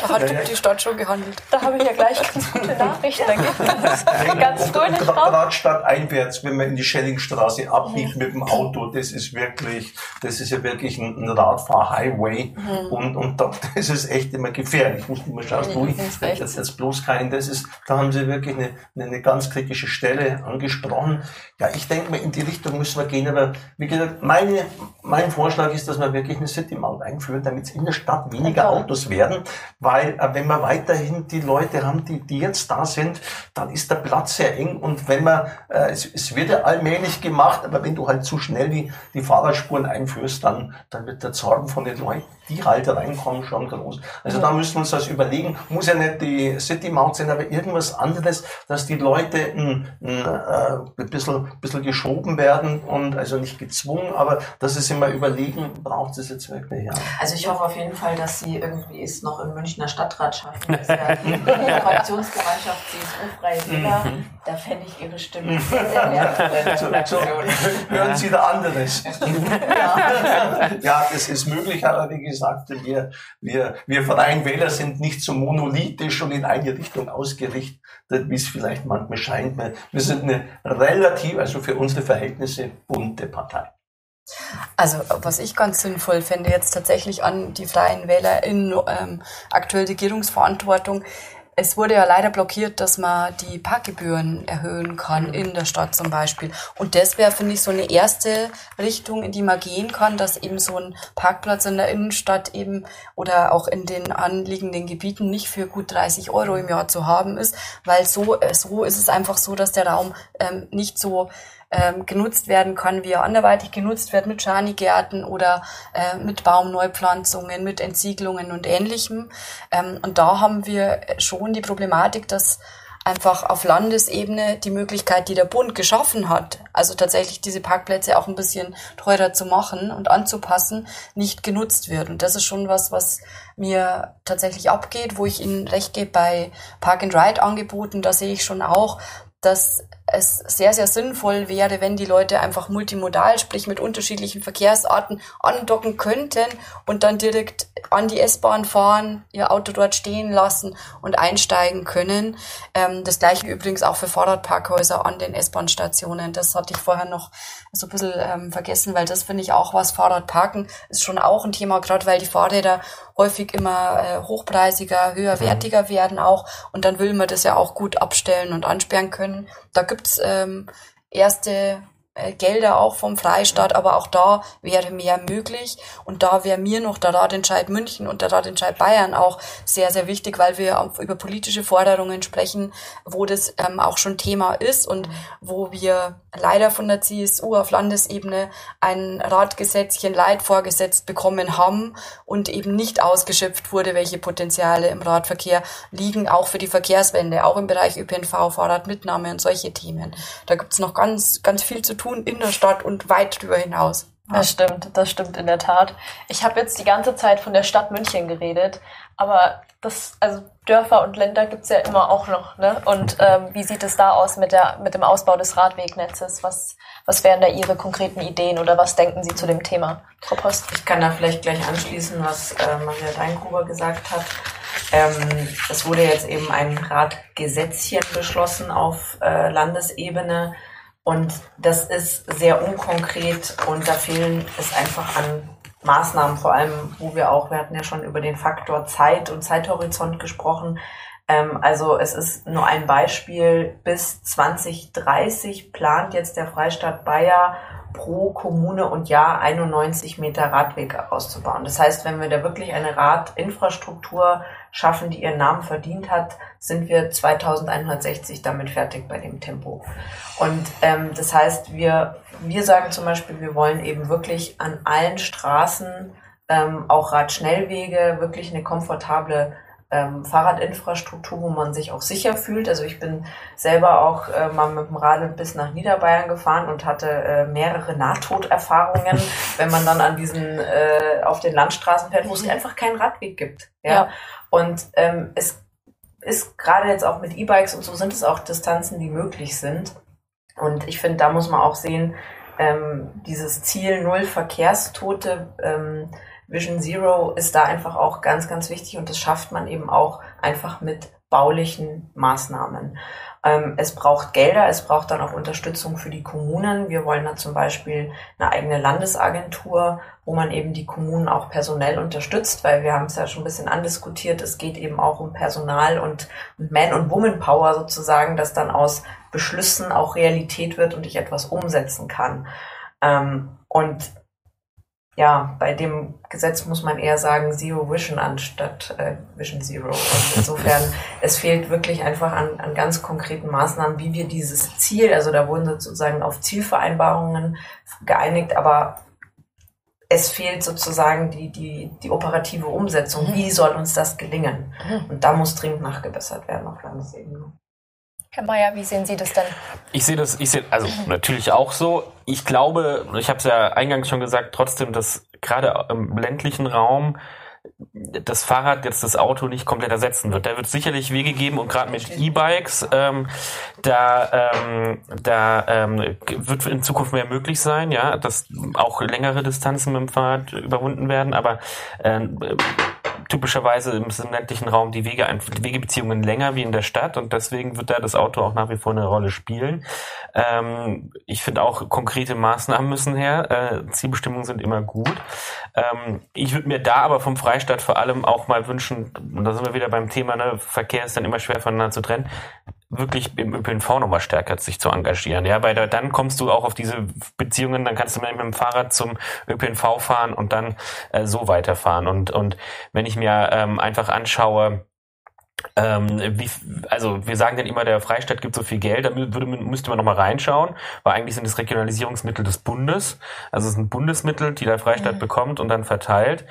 da hat die Stadt schon gehandelt. Da habe ich ja gleich ganz gute Nachrichten. Da geht ganz, ganz fröhlich Gerade stadteinwärts, wenn man in die Schellingstraße abbiegt mhm. mit dem Auto, das ist wirklich, das ist ja wirklich ein, ein Radfahr-Highway. Mhm. Und, und da, das ist echt immer gefährlich. Ich muss immer schauen, wo ich, das ist jetzt bloß kein, das ist, da haben sie wirklich eine, eine ganz kritische Stelle angesprochen. Ja, ich denke mal, in die Richtung müssen wir gehen, aber wie gesagt, meine, mein Vorschlag ist, dass man wirklich eine City-Maut einführt, damit damit in der Stadt weniger Autos werden, weil äh, wenn wir weiterhin die Leute haben, die, die jetzt da sind, dann ist der Platz sehr eng und wenn man, äh, es, es wird ja allmählich gemacht, aber wenn du halt zu schnell die, die Fahrradspuren einführst, dann, dann wird der Zorn von den Leuten, die halt reinkommen, schon groß. Also da müssen wir uns das überlegen, muss ja nicht die City Maut sein, aber irgendwas anderes, dass die Leute ein, ein, äh, ein bisschen, bisschen geschoben werden und also nicht gezwungen, aber dass sie sich mal überlegen, braucht es jetzt wirklich, ja. Also ich hoffe auf jeden Fall, dass Sie irgendwie es noch im Münchner Stadtrat schaffen. Das ist ja die Fraktionsgemeinschaft CSU-Freie Wähler. Mhm. Da fände ich Ihre Stimme mhm. sehr, sehr wertvoll. Hören Sie da anderes. ja. ja, das ist möglich, aber gesagt, wir, wir, wir Freien Wähler sind nicht so monolithisch und in eine Richtung ausgerichtet, wie es vielleicht manchmal scheint. Wir sind eine relativ, also für unsere Verhältnisse, bunte Partei. Also was ich ganz sinnvoll finde, jetzt tatsächlich an die Freien Wähler in ähm, aktuell Regierungsverantwortung, es wurde ja leider blockiert, dass man die Parkgebühren erhöhen kann in der Stadt zum Beispiel. Und das wäre, finde ich, so eine erste Richtung, in die man gehen kann, dass eben so ein Parkplatz in der Innenstadt eben oder auch in den anliegenden Gebieten nicht für gut 30 Euro im Jahr zu haben ist, weil so, äh, so ist es einfach so, dass der Raum ähm, nicht so ähm, genutzt werden kann, wie er anderweitig genutzt wird mit Schanigärten oder äh, mit Baumneupflanzungen, mit Entsiegelungen und ähnlichem. Ähm, und da haben wir schon die Problematik, dass einfach auf Landesebene die Möglichkeit, die der Bund geschaffen hat, also tatsächlich diese Parkplätze auch ein bisschen teurer zu machen und anzupassen, nicht genutzt wird. Und das ist schon was, was mir tatsächlich abgeht, wo ich Ihnen recht gebe bei Park-and-Ride-Angeboten. Da sehe ich schon auch, dass es sehr, sehr sinnvoll wäre, wenn die Leute einfach multimodal, sprich mit unterschiedlichen Verkehrsarten andocken könnten und dann direkt an die S-Bahn fahren, ihr Auto dort stehen lassen und einsteigen können. Ähm, das gleiche übrigens auch für Fahrradparkhäuser an den S-Bahn-Stationen. Das hatte ich vorher noch so ein bisschen ähm, vergessen, weil das finde ich auch was. Fahrradparken ist schon auch ein Thema, gerade weil die Fahrräder häufig immer äh, hochpreisiger, höherwertiger mhm. werden auch. Und dann will man das ja auch gut abstellen und ansperren können. Da gibt's ähm, erste Gelder auch vom Freistaat, aber auch da wäre mehr möglich. Und da wäre mir noch der Ratentscheid München und der Ratentscheid Bayern auch sehr, sehr wichtig, weil wir über politische Forderungen sprechen, wo das ähm, auch schon Thema ist und wo wir leider von der CSU auf Landesebene ein Radgesetzchen Leid vorgesetzt bekommen haben und eben nicht ausgeschöpft wurde, welche Potenziale im Radverkehr liegen, auch für die Verkehrswende, auch im Bereich ÖPNV, Fahrradmitnahme und solche Themen. Da gibt's noch ganz, ganz viel zu tun in der Stadt und weit darüber hinaus. Das stimmt, das stimmt in der Tat. Ich habe jetzt die ganze Zeit von der Stadt München geredet, aber das, also Dörfer und Länder gibt's ja immer auch noch. Ne? Und ähm, wie sieht es da aus mit, der, mit dem Ausbau des Radwegnetzes? Was, was wären da Ihre konkreten Ideen oder was denken Sie zu dem Thema, Frau Post? Ich kann da vielleicht gleich anschließen, was äh, Maria Deingruber gesagt hat. Ähm, es wurde jetzt eben ein Radgesetzchen beschlossen auf äh, Landesebene und das ist sehr unkonkret und da fehlen es einfach an Maßnahmen, vor allem, wo wir auch, wir hatten ja schon über den Faktor Zeit und Zeithorizont gesprochen. Ähm, also es ist nur ein Beispiel. Bis 2030 plant jetzt der Freistaat Bayer pro Kommune und Jahr 91 Meter Radweg auszubauen. Das heißt, wenn wir da wirklich eine Radinfrastruktur schaffen, die ihren Namen verdient hat, sind wir 2160 damit fertig bei dem Tempo. Und ähm, das heißt, wir, wir sagen zum Beispiel, wir wollen eben wirklich an allen Straßen ähm, auch Radschnellwege, wirklich eine komfortable ähm, Fahrradinfrastruktur, wo man sich auch sicher fühlt. Also ich bin selber auch äh, mal mit dem Rad bis nach Niederbayern gefahren und hatte äh, mehrere Nahtoderfahrungen, wenn man dann an diesen äh, auf den Landstraßen fährt, wo es einfach keinen Radweg gibt. Ja. ja. Und ähm, es ist gerade jetzt auch mit E-Bikes und so sind es auch Distanzen, die möglich sind. Und ich finde, da muss man auch sehen, ähm, dieses Ziel Null Verkehrstote ähm, Vision Zero ist da einfach auch ganz, ganz wichtig und das schafft man eben auch einfach mit baulichen Maßnahmen. Ähm, es braucht Gelder, es braucht dann auch Unterstützung für die Kommunen. Wir wollen da zum Beispiel eine eigene Landesagentur, wo man eben die Kommunen auch personell unterstützt, weil wir haben es ja schon ein bisschen andiskutiert. Es geht eben auch um Personal und, Man- und Woman-Power sozusagen, dass dann aus Beschlüssen auch Realität wird und ich etwas umsetzen kann. Ähm, und ja, bei dem Gesetz muss man eher sagen Zero Vision anstatt äh, Vision Zero. Und insofern, es fehlt wirklich einfach an, an ganz konkreten Maßnahmen, wie wir dieses Ziel, also da wurden sozusagen auf Zielvereinbarungen geeinigt, aber es fehlt sozusagen die, die, die operative Umsetzung. Mhm. Wie soll uns das gelingen? Mhm. Und da muss dringend nachgebessert werden auf Landesebene. Herr Mayer, wie sehen Sie das denn? Ich sehe das, ich sehe also natürlich auch so. Ich glaube, ich habe es ja eingangs schon gesagt, trotzdem, dass gerade im ländlichen Raum das Fahrrad jetzt das Auto nicht komplett ersetzen wird. Da wird sicherlich Wege geben und gerade mit E-Bikes, ähm, da, ähm, da ähm, wird in Zukunft mehr möglich sein, ja, dass auch längere Distanzen mit dem Fahrrad überwunden werden, aber äh, typischerweise im ländlichen Raum die Wege, Wegebeziehungen länger wie in der Stadt und deswegen wird da das Auto auch nach wie vor eine Rolle spielen. Ähm, ich finde auch konkrete Maßnahmen müssen her. Äh, Zielbestimmungen sind immer gut. Ähm, ich würde mir da aber vom Freistaat vor allem auch mal wünschen, und da sind wir wieder beim Thema, ne, Verkehr ist dann immer schwer voneinander zu trennen, wirklich im ÖPNV nochmal stärker sich zu engagieren. Ja, weil da, dann kommst du auch auf diese Beziehungen, dann kannst du mit dem Fahrrad zum ÖPNV fahren und dann äh, so weiterfahren. Und, und wenn ich mir ähm, einfach anschaue, ähm, wie, also wir sagen dann immer, der Freistaat gibt so viel Geld, da würde, müsste man nochmal reinschauen, weil eigentlich sind es Regionalisierungsmittel des Bundes, also es sind Bundesmittel, die der Freistaat mhm. bekommt und dann verteilt.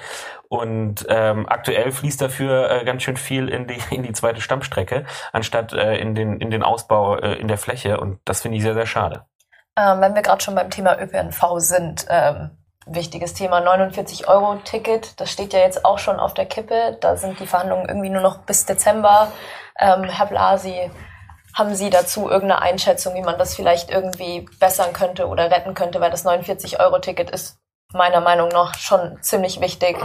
Und ähm, aktuell fließt dafür äh, ganz schön viel in die, in die zweite Stammstrecke, anstatt äh, in, den, in den Ausbau äh, in der Fläche. Und das finde ich sehr, sehr schade. Ähm, wenn wir gerade schon beim Thema ÖPNV sind, ähm, wichtiges Thema 49 Euro Ticket. Das steht ja jetzt auch schon auf der Kippe. Da sind die Verhandlungen irgendwie nur noch bis Dezember. Ähm, Herr Blasi, haben Sie dazu irgendeine Einschätzung, wie man das vielleicht irgendwie bessern könnte oder retten könnte? Weil das 49 Euro Ticket ist meiner Meinung nach schon ziemlich wichtig.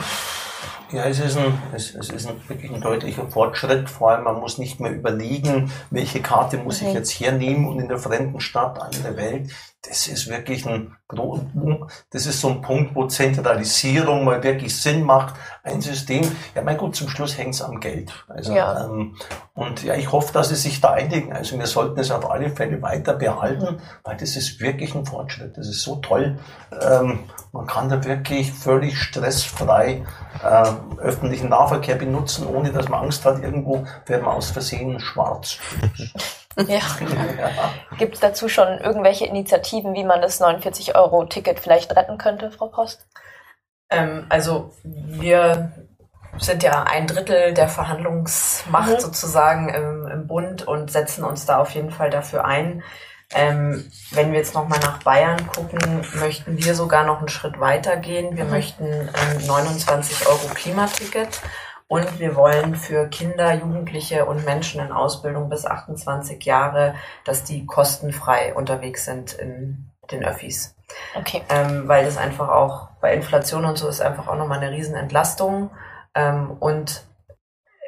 Ja, es ist, ein, es, es ist ein, wirklich ein deutlicher Fortschritt. Vor allem, man muss nicht mehr überlegen, welche Karte muss okay. ich jetzt hernehmen und in der fremden Stadt, in der Welt das ist wirklich ein, das ist so ein Punkt, wo Zentralisierung mal wirklich Sinn macht. Ein System, ja, mein gut, zum Schluss hängt es am Geld. Also, ja. Ähm, und ja, ich hoffe, dass sie sich da einigen. Also wir sollten es auf alle Fälle weiter behalten, weil das ist wirklich ein Fortschritt. Das ist so toll. Ähm, man kann da wirklich völlig stressfrei äh, öffentlichen Nahverkehr benutzen, ohne dass man Angst hat, irgendwo werden wir aus Versehen schwarz. Ja. Gibt es dazu schon irgendwelche Initiativen, wie man das 49-Euro-Ticket vielleicht retten könnte, Frau Post? Ähm, also wir sind ja ein Drittel der Verhandlungsmacht mhm. sozusagen im, im, Bund und setzen uns da auf jeden Fall dafür ein. Ähm, wenn wir jetzt nochmal nach Bayern gucken, möchten wir sogar noch einen Schritt weiter gehen. Wir mhm. möchten ähm, 29 Euro Klimaticket und wir wollen für Kinder, Jugendliche und Menschen in Ausbildung bis 28 Jahre, dass die kostenfrei unterwegs sind in den Öffis. Okay. Ähm, weil das einfach auch bei Inflation und so ist einfach auch nochmal eine Riesenentlastung. Ähm, und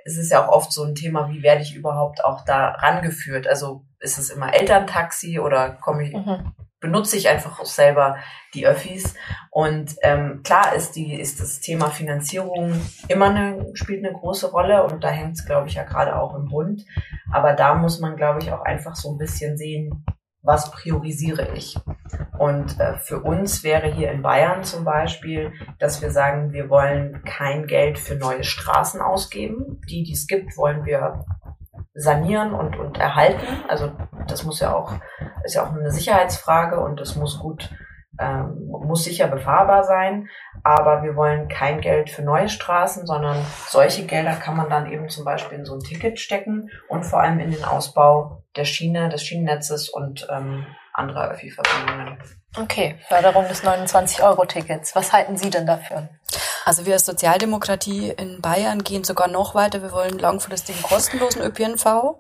es ist ja auch oft so ein Thema, wie werde ich überhaupt auch da rangeführt? Also ist es immer Elterntaxi oder komme ich, mhm benutze ich einfach auch selber die Öffis. Und ähm, klar ist die ist das Thema Finanzierung immer eine spielt eine große Rolle und da hängt es glaube ich ja gerade auch im Bund. Aber da muss man glaube ich auch einfach so ein bisschen sehen, was priorisiere ich. Und äh, für uns wäre hier in Bayern zum Beispiel, dass wir sagen, wir wollen kein Geld für neue Straßen ausgeben. Die, die es gibt, wollen wir sanieren und, und erhalten. Also das muss ja auch, ist ja auch eine Sicherheitsfrage und das muss gut, ähm, muss sicher befahrbar sein. Aber wir wollen kein Geld für neue Straßen, sondern solche Gelder kann man dann eben zum Beispiel in so ein Ticket stecken und vor allem in den Ausbau der Schiene, des Schienennetzes und ähm, anderer Öffi-Verbindungen. Okay, Förderung des 29-Euro-Tickets. Was halten Sie denn dafür? Also wir als Sozialdemokratie in Bayern gehen sogar noch weiter. Wir wollen langfristigen kostenlosen ÖPNV.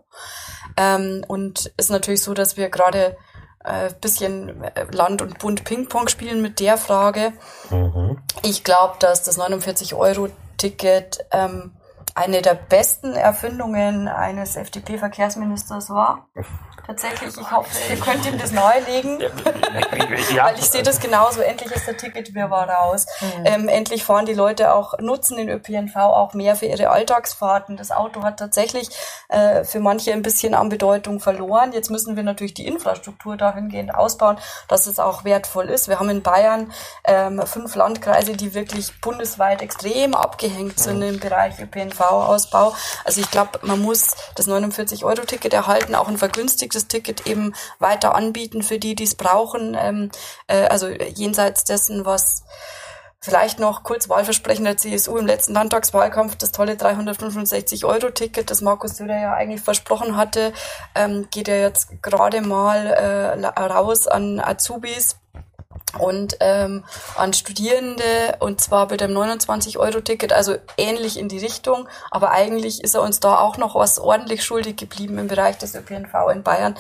Ähm, und ist natürlich so, dass wir gerade äh, bisschen äh, Land und Bund Ping-Pong spielen mit der Frage. Mhm. Ich glaube, dass das 49-Euro-Ticket ähm, eine der besten Erfindungen eines FDP-Verkehrsministers war tatsächlich. Ich hoffe, ihr könnt ihm das nahelegen, ja. weil ich sehe das genauso. Endlich ist der Ticketwirrwarr raus. Mhm. Ähm, endlich fahren die Leute auch, nutzen den ÖPNV auch mehr für ihre Alltagsfahrten. Das Auto hat tatsächlich äh, für manche ein bisschen an Bedeutung verloren. Jetzt müssen wir natürlich die Infrastruktur dahingehend ausbauen, dass es auch wertvoll ist. Wir haben in Bayern ähm, fünf Landkreise, die wirklich bundesweit extrem abgehängt sind im Bereich ÖPNV-Ausbau. Also ich glaube, man muss das 49-Euro-Ticket erhalten, auch ein vergünstigtes Ticket eben weiter anbieten für die, die es brauchen. Ähm, äh, also jenseits dessen, was Vielleicht noch kurz Wahlversprechen der CSU im letzten Landtagswahlkampf, das tolle 365-Euro-Ticket, das Markus Söder ja eigentlich versprochen hatte, ähm, geht ja jetzt gerade mal äh, raus an Azubis und ähm, an Studierende und zwar mit dem 29-Euro-Ticket, also ähnlich in die Richtung, aber eigentlich ist er uns da auch noch was ordentlich schuldig geblieben im Bereich des ÖPNV in Bayern.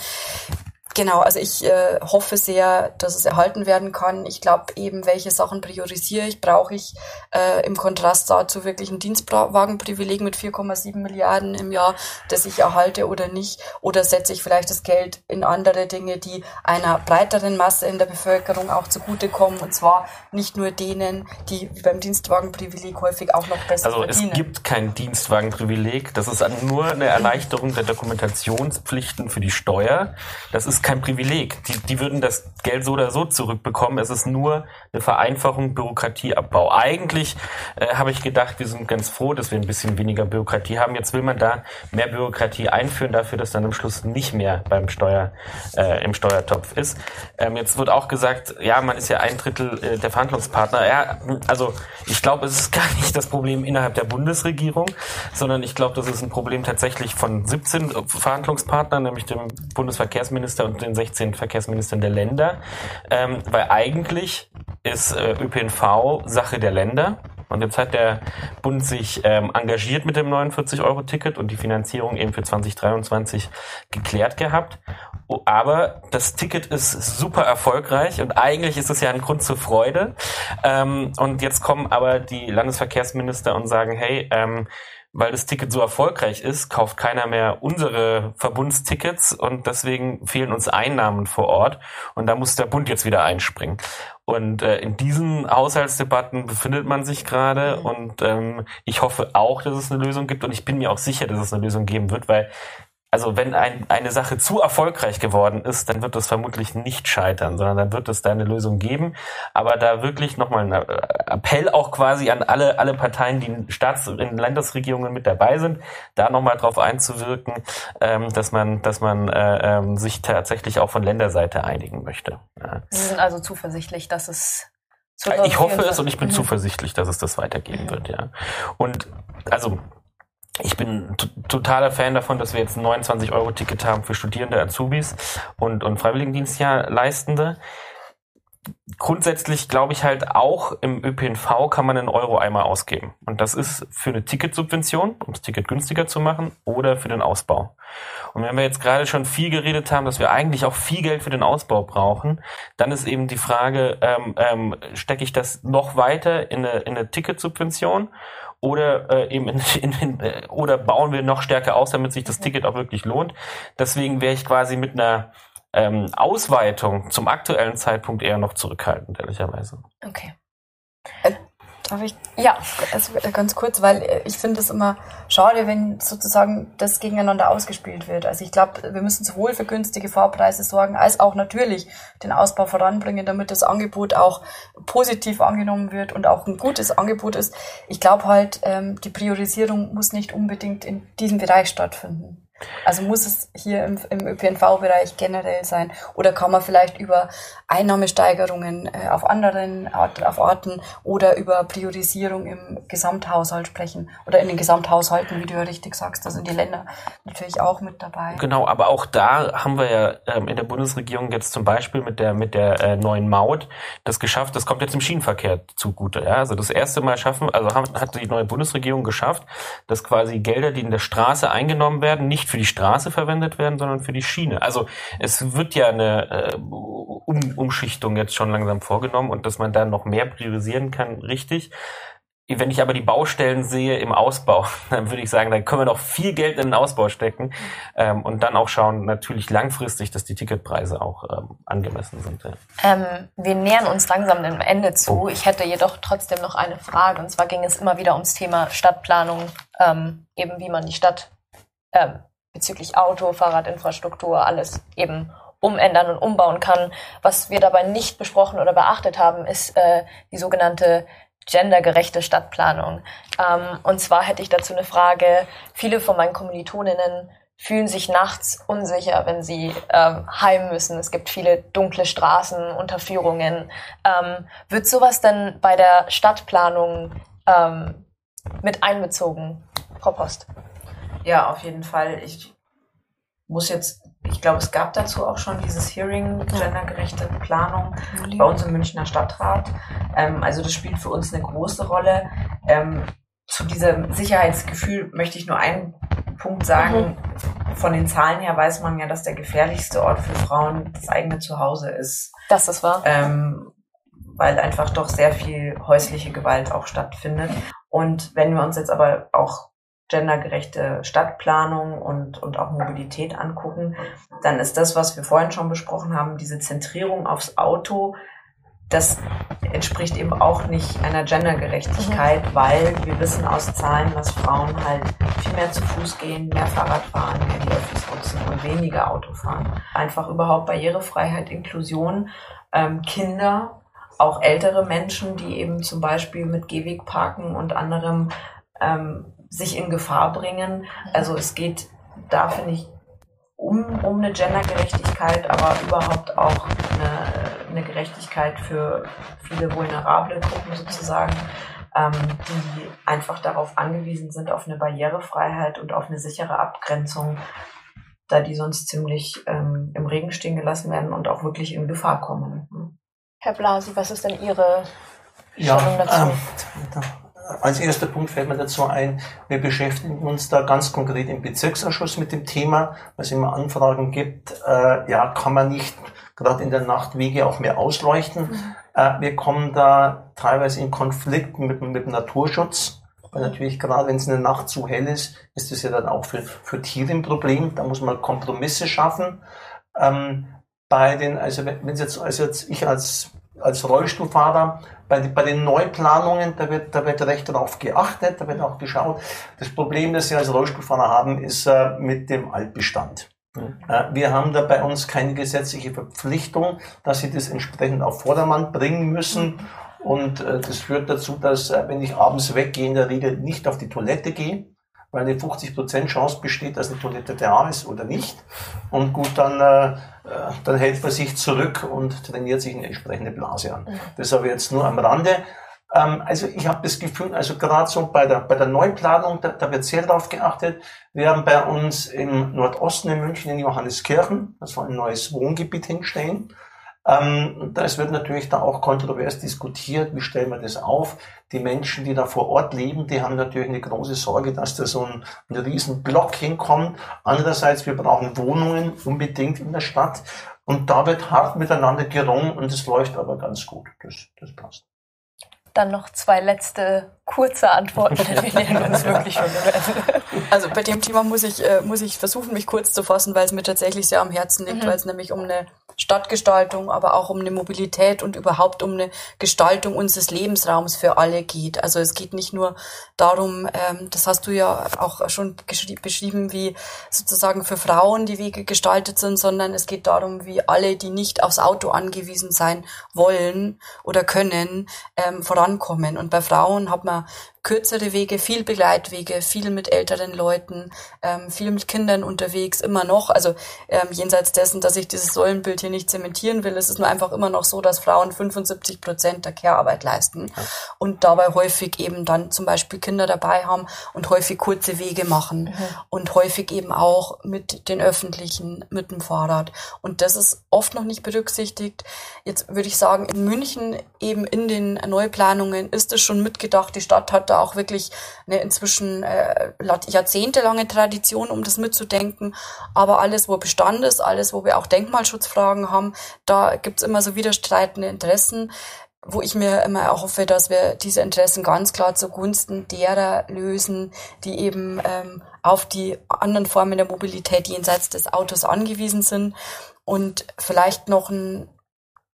Genau, also ich äh, hoffe sehr, dass es erhalten werden kann. Ich glaube eben, welche Sachen priorisiere ich, brauche ich äh, im Kontrast dazu wirklich ein Dienstwagenprivileg mit 4,7 Milliarden im Jahr, das ich erhalte oder nicht. Oder setze ich vielleicht das Geld in andere Dinge, die einer breiteren Masse in der Bevölkerung auch zugutekommen. Und zwar nicht nur denen, die beim Dienstwagenprivileg häufig auch noch besser also verdienen. Also es gibt kein Dienstwagenprivileg. Das ist nur eine Erleichterung der Dokumentationspflichten für die Steuer. Das ist kein Privileg. Die, die würden das Geld so oder so zurückbekommen. Es ist nur eine Vereinfachung, Bürokratieabbau. Eigentlich äh, habe ich gedacht, wir sind ganz froh, dass wir ein bisschen weniger Bürokratie haben. Jetzt will man da mehr Bürokratie einführen, dafür, dass dann am Schluss nicht mehr beim Steuer äh, im Steuertopf ist. Ähm, jetzt wird auch gesagt, ja, man ist ja ein Drittel äh, der Verhandlungspartner. Ja, also ich glaube, es ist gar nicht das Problem innerhalb der Bundesregierung, sondern ich glaube, das ist ein Problem tatsächlich von 17 Verhandlungspartnern, nämlich dem Bundesverkehrsminister und und den 16 Verkehrsministern der Länder, ähm, weil eigentlich ist äh, ÖPNV Sache der Länder. Und jetzt hat der Bund sich ähm, engagiert mit dem 49-Euro-Ticket und die Finanzierung eben für 2023 geklärt gehabt. Aber das Ticket ist super erfolgreich und eigentlich ist es ja ein Grund zur Freude. Ähm, und jetzt kommen aber die Landesverkehrsminister und sagen, hey, ähm, weil das Ticket so erfolgreich ist, kauft keiner mehr unsere Verbundstickets und deswegen fehlen uns Einnahmen vor Ort und da muss der Bund jetzt wieder einspringen. Und äh, in diesen Haushaltsdebatten befindet man sich gerade Mhm. und ähm, ich hoffe auch, dass es eine Lösung gibt und ich bin mir auch sicher, dass es eine Lösung geben wird, weil also wenn ein, eine Sache zu erfolgreich geworden ist, dann wird es vermutlich nicht scheitern, sondern dann wird es da eine Lösung geben. Aber da wirklich nochmal ein Appell auch quasi an alle, alle Parteien, die in Staats- in Landesregierungen mit dabei sind, da nochmal drauf einzuwirken, ähm, dass man, dass man äh, ähm, sich tatsächlich auch von Länderseite einigen möchte. Ja. Sie sind also zuversichtlich, dass es Ich hoffe es und ich bin Mhm. zuversichtlich, dass es das weitergeben wird, ja. Und also ich bin totaler Fan davon, dass wir jetzt ein 29-Euro-Ticket haben für Studierende, Azubis und, und Freiwilligendienstjahr-Leistende. Grundsätzlich glaube ich halt auch im ÖPNV kann man einen Euro einmal ausgeben. Und das ist für eine Ticketsubvention, um das Ticket günstiger zu machen, oder für den Ausbau. Und wenn wir jetzt gerade schon viel geredet haben, dass wir eigentlich auch viel Geld für den Ausbau brauchen, dann ist eben die Frage, ähm, ähm, stecke ich das noch weiter in eine, in eine Ticketsubvention oder äh, eben in, in, in, äh, oder bauen wir noch stärker aus, damit sich das Ticket auch wirklich lohnt. Deswegen wäre ich quasi mit einer ähm, Ausweitung zum aktuellen Zeitpunkt eher noch zurückhaltend, ehrlicherweise. Okay. Darf ich Ja, also ganz kurz, weil äh, ich finde es immer schade, wenn sozusagen das gegeneinander ausgespielt wird. Also ich glaube, wir müssen sowohl für günstige Fahrpreise sorgen, als auch natürlich den Ausbau voranbringen, damit das Angebot auch positiv angenommen wird und auch ein gutes Angebot ist. Ich glaube halt, ähm, die Priorisierung muss nicht unbedingt in diesem Bereich stattfinden. Also muss es hier im, im ÖPNV-Bereich generell sein? Oder kann man vielleicht über Einnahmesteigerungen äh, auf anderen Art, auf Arten oder über Priorisierung im Gesamthaushalt sprechen? Oder in den Gesamthaushalten, wie du ja richtig sagst, da sind die Länder natürlich auch mit dabei. Genau, aber auch da haben wir ja ähm, in der Bundesregierung jetzt zum Beispiel mit der mit der äh, neuen Maut das geschafft. Das kommt jetzt im Schienenverkehr zugute. Ja? Also das erste Mal schaffen, also haben, hat die neue Bundesregierung geschafft, dass quasi Gelder, die in der Straße eingenommen werden, nicht für die Straße verwendet werden, sondern für die Schiene. Also es wird ja eine äh, um, Umschichtung jetzt schon langsam vorgenommen und dass man da noch mehr priorisieren kann, richtig. Wenn ich aber die Baustellen sehe im Ausbau, dann würde ich sagen, dann können wir noch viel Geld in den Ausbau stecken ähm, und dann auch schauen, natürlich langfristig, dass die Ticketpreise auch ähm, angemessen sind. Ja. Ähm, wir nähern uns langsam dem Ende zu. Ich hätte jedoch trotzdem noch eine Frage. Und zwar ging es immer wieder ums Thema Stadtplanung, ähm, eben wie man die Stadt ähm, bezüglich Auto, Fahrradinfrastruktur, alles eben umändern und umbauen kann. Was wir dabei nicht besprochen oder beachtet haben, ist äh, die sogenannte gendergerechte Stadtplanung. Ähm, und zwar hätte ich dazu eine Frage. Viele von meinen Kommilitoninnen fühlen sich nachts unsicher, wenn sie ähm, heim müssen. Es gibt viele dunkle Straßen, Unterführungen. Ähm, wird sowas denn bei der Stadtplanung ähm, mit einbezogen, Frau Post? Ja, auf jeden Fall. Ich muss jetzt, ich glaube, es gab dazu auch schon dieses Hearing, gendergerechte Planung bei uns im Münchner Stadtrat. Ähm, also das spielt für uns eine große Rolle. Ähm, zu diesem Sicherheitsgefühl möchte ich nur einen Punkt sagen. Von den Zahlen her weiß man ja, dass der gefährlichste Ort für Frauen das eigene Zuhause ist. Das ist wahr. ähm, weil einfach doch sehr viel häusliche Gewalt auch stattfindet. Und wenn wir uns jetzt aber auch gendergerechte Stadtplanung und, und auch Mobilität angucken, dann ist das, was wir vorhin schon besprochen haben, diese Zentrierung aufs Auto, das entspricht eben auch nicht einer Gendergerechtigkeit, weil wir wissen aus Zahlen, dass Frauen halt viel mehr zu Fuß gehen, mehr Fahrrad fahren, mehr die Öffis nutzen und weniger Auto fahren. Einfach überhaupt Barrierefreiheit, Inklusion, ähm, Kinder, auch ältere Menschen, die eben zum Beispiel mit Gehwegparken und anderem ähm, sich in Gefahr bringen. Also es geht da, finde ich, um, um eine Gendergerechtigkeit, aber überhaupt auch eine, eine Gerechtigkeit für viele vulnerable Gruppen sozusagen, ähm, die einfach darauf angewiesen sind, auf eine Barrierefreiheit und auf eine sichere Abgrenzung, da die sonst ziemlich ähm, im Regen stehen gelassen werden und auch wirklich in Gefahr kommen. Herr Blasi, was ist denn Ihre Ja, Stellung dazu? ähm, als erster Punkt fällt mir dazu ein, wir beschäftigen uns da ganz konkret im Bezirksausschuss mit dem Thema, weil es immer Anfragen gibt, äh, ja, kann man nicht gerade in der Nacht Wege auch mehr ausleuchten. Äh, wir kommen da teilweise in Konflikt mit, mit dem Naturschutz, Weil natürlich gerade wenn es in der Nacht zu hell ist, ist es ja dann auch für, für Tiere ein Problem. Da muss man Kompromisse schaffen. Ähm, bei den, also wenn wenn jetzt, also jetzt ich als, als Rollstuhlfahrer, bei, den- bei den Neuplanungen, da wird, da wird recht darauf geachtet, da wird auch geschaut. Das Problem, das Sie als Rollstuhlfahrer haben, ist äh, mit dem Altbestand. Äh, Wir haben da bei uns keine gesetzliche Verpflichtung, dass sie das entsprechend auf Vordermann bringen müssen. Und äh, das führt dazu, dass äh, wenn ich abends weggehe, in der Regel nicht auf die Toilette gehe, weil eine 50% Chance besteht, dass eine Toilette da ist oder nicht. Und gut, dann, äh, dann hält man sich zurück und trainiert sich eine entsprechende Blase an. Das aber jetzt nur am Rande. Ähm, also ich habe das Gefühl, also gerade so bei der, bei der Neuplanung, da, da wird sehr darauf geachtet. Wir haben bei uns im Nordosten in München in Johanneskirchen, das soll ein neues Wohngebiet hinstellen. Ähm, das wird natürlich da auch kontrovers diskutiert. Wie stellen wir das auf? Die Menschen, die da vor Ort leben, die haben natürlich eine große Sorge, dass da so ein, ein riesen Block hinkommt. Andererseits, wir brauchen Wohnungen unbedingt in der Stadt. Und da wird hart miteinander gerungen und es läuft aber ganz gut. Das, das passt. Dann noch zwei letzte kurze Antworten, denn wir nähern uns wirklich schon. Also bei dem Thema muss ich, äh, muss ich versuchen, mich kurz zu fassen, weil es mir tatsächlich sehr am Herzen liegt, weil es nämlich um eine Stadtgestaltung, aber auch um eine Mobilität und überhaupt um eine Gestaltung unseres Lebensraums für alle geht. Also es geht nicht nur darum, ähm, das hast du ja auch schon beschrieben, wie sozusagen für Frauen die Wege gestaltet sind, sondern es geht darum, wie alle, die nicht aufs Auto angewiesen sein wollen oder können, ähm, vorankommen. Und bei Frauen hat man kürzere Wege, viel Begleitwege, viel mit älteren Leuten, ähm, viel mit Kindern unterwegs, immer noch. Also ähm, jenseits dessen, dass ich dieses Säulenbild hier nicht zementieren will, es ist nur einfach immer noch so, dass Frauen 75 Prozent der Care-Arbeit leisten und dabei häufig eben dann zum Beispiel Kinder dabei haben und häufig kurze Wege machen und häufig eben auch mit den Öffentlichen, mit dem Fahrrad. Und das ist oft noch nicht berücksichtigt. Jetzt würde ich sagen, in München eben in den Neuplanungen ist es schon mitgedacht. Die Stadt hat da auch wirklich eine inzwischen äh, jahrzehntelange Tradition, um das mitzudenken. Aber alles, wo Bestand ist, alles, wo wir auch Denkmalschutzfragen haben, da gibt's immer so widerstreitende Interessen wo ich mir immer auch hoffe, dass wir diese Interessen ganz klar zugunsten derer lösen, die eben ähm, auf die anderen Formen der Mobilität jenseits des Autos angewiesen sind. Und vielleicht noch ein,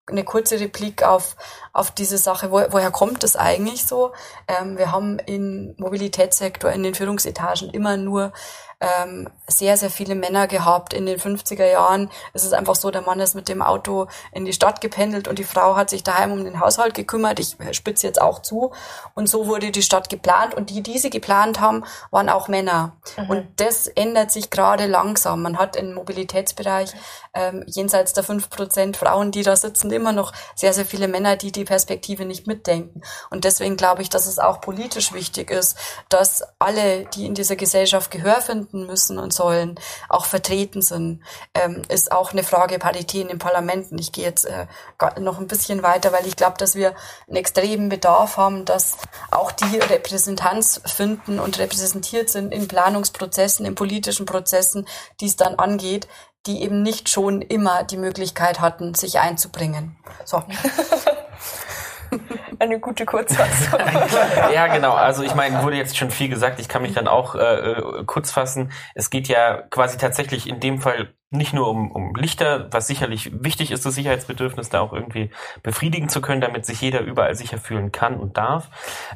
eine kurze Replik auf, auf diese Sache, wo, woher kommt das eigentlich so? Ähm, wir haben im Mobilitätssektor in den Führungsetagen immer nur ähm, sehr, sehr viele Männer gehabt. In den 50er Jahren ist es einfach so, der Mann ist mit dem Auto in die Stadt gependelt und die Frau hat sich daheim um den Haushalt gekümmert. Ich spitze jetzt auch zu. Und so wurde die Stadt geplant und die, die sie geplant haben, waren auch Männer. Und das ändert sich gerade langsam. Man hat im Mobilitätsbereich ähm, jenseits der 5% Frauen, die da sitzen, immer noch sehr, sehr viele Männer, die die Perspektive nicht mitdenken. Und deswegen glaube ich, dass es auch politisch wichtig ist, dass alle, die in dieser Gesellschaft Gehör finden müssen und sollen, auch vertreten sind. Ähm, ist auch eine Frage Parität in den Parlamenten. Ich gehe jetzt äh, noch ein bisschen weiter, weil ich glaube, dass wir einen extremen Bedarf haben, dass auch die Repräsentanz finden und repräsentiert sind in Planungsprozessen, in politischen Prozessen, die es dann angeht, die eben nicht schon immer die Möglichkeit hatten, sich einzubringen. So. Eine gute Kurzfassung. ja, genau. Also ich meine, wurde jetzt schon viel gesagt. Ich kann mich dann auch äh, äh, kurz fassen. Es geht ja quasi tatsächlich in dem Fall nicht nur um, um Lichter, was sicherlich wichtig ist, das Sicherheitsbedürfnis da auch irgendwie befriedigen zu können, damit sich jeder überall sicher fühlen kann und darf,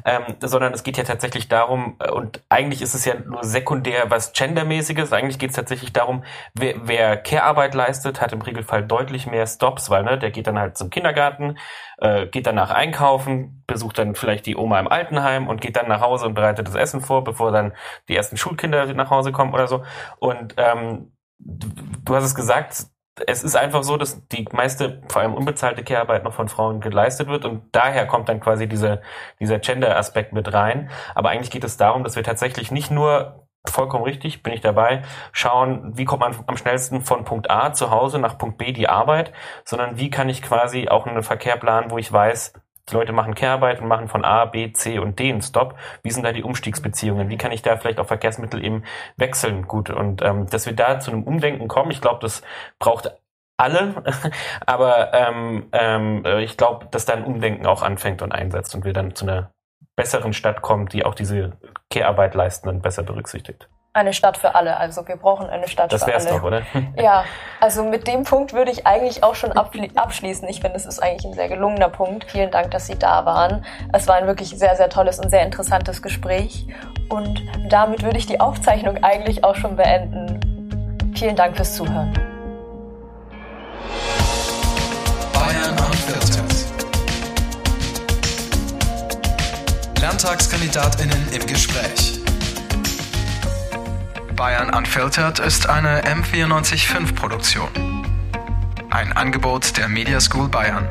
ähm, sondern es geht ja tatsächlich darum, äh, und eigentlich ist es ja nur sekundär was Gendermäßiges, eigentlich geht es tatsächlich darum, wer, wer Care-Arbeit leistet, hat im Regelfall deutlich mehr Stops, weil ne, der geht dann halt zum Kindergarten, äh, geht danach einkaufen, besucht dann vielleicht die Oma im Altenheim und geht dann nach Hause und bereitet das Essen vor, bevor dann die ersten Schulkinder nach Hause kommen oder so. Und ähm, du hast es gesagt, es ist einfach so, dass die meiste, vor allem unbezahlte Care-Arbeit noch von Frauen geleistet wird und daher kommt dann quasi diese, dieser Gender-Aspekt mit rein. Aber eigentlich geht es darum, dass wir tatsächlich nicht nur vollkommen richtig, bin ich dabei, schauen, wie kommt man am schnellsten von Punkt A zu Hause nach Punkt B die Arbeit, sondern wie kann ich quasi auch einen Verkehr planen, wo ich weiß, die Leute machen Care-Arbeit und machen von A, B, C und D einen Stop. Wie sind da die Umstiegsbeziehungen? Wie kann ich da vielleicht auch Verkehrsmittel eben wechseln? Gut, und ähm, dass wir da zu einem Umdenken kommen, ich glaube, das braucht alle, aber ähm, ähm, äh, ich glaube, dass da ein Umdenken auch anfängt und einsetzt und wir dann zu einer besseren Stadt kommt, die auch diese Kehrarbeit leisten besser berücksichtigt. Eine Stadt für alle, also wir brauchen eine Stadt das für alle. Das wär's doch, oder? Ja, also mit dem Punkt würde ich eigentlich auch schon abschließen. Ich finde, es ist eigentlich ein sehr gelungener Punkt. Vielen Dank, dass Sie da waren. Es war ein wirklich sehr, sehr tolles und sehr interessantes Gespräch. Und damit würde ich die Aufzeichnung eigentlich auch schon beenden. Vielen Dank fürs Zuhören. Bayern Unfiltered. LandtagskandidatInnen im Gespräch. Bayern Unfiltered ist eine M945 Produktion. Ein Angebot der Media School Bayern.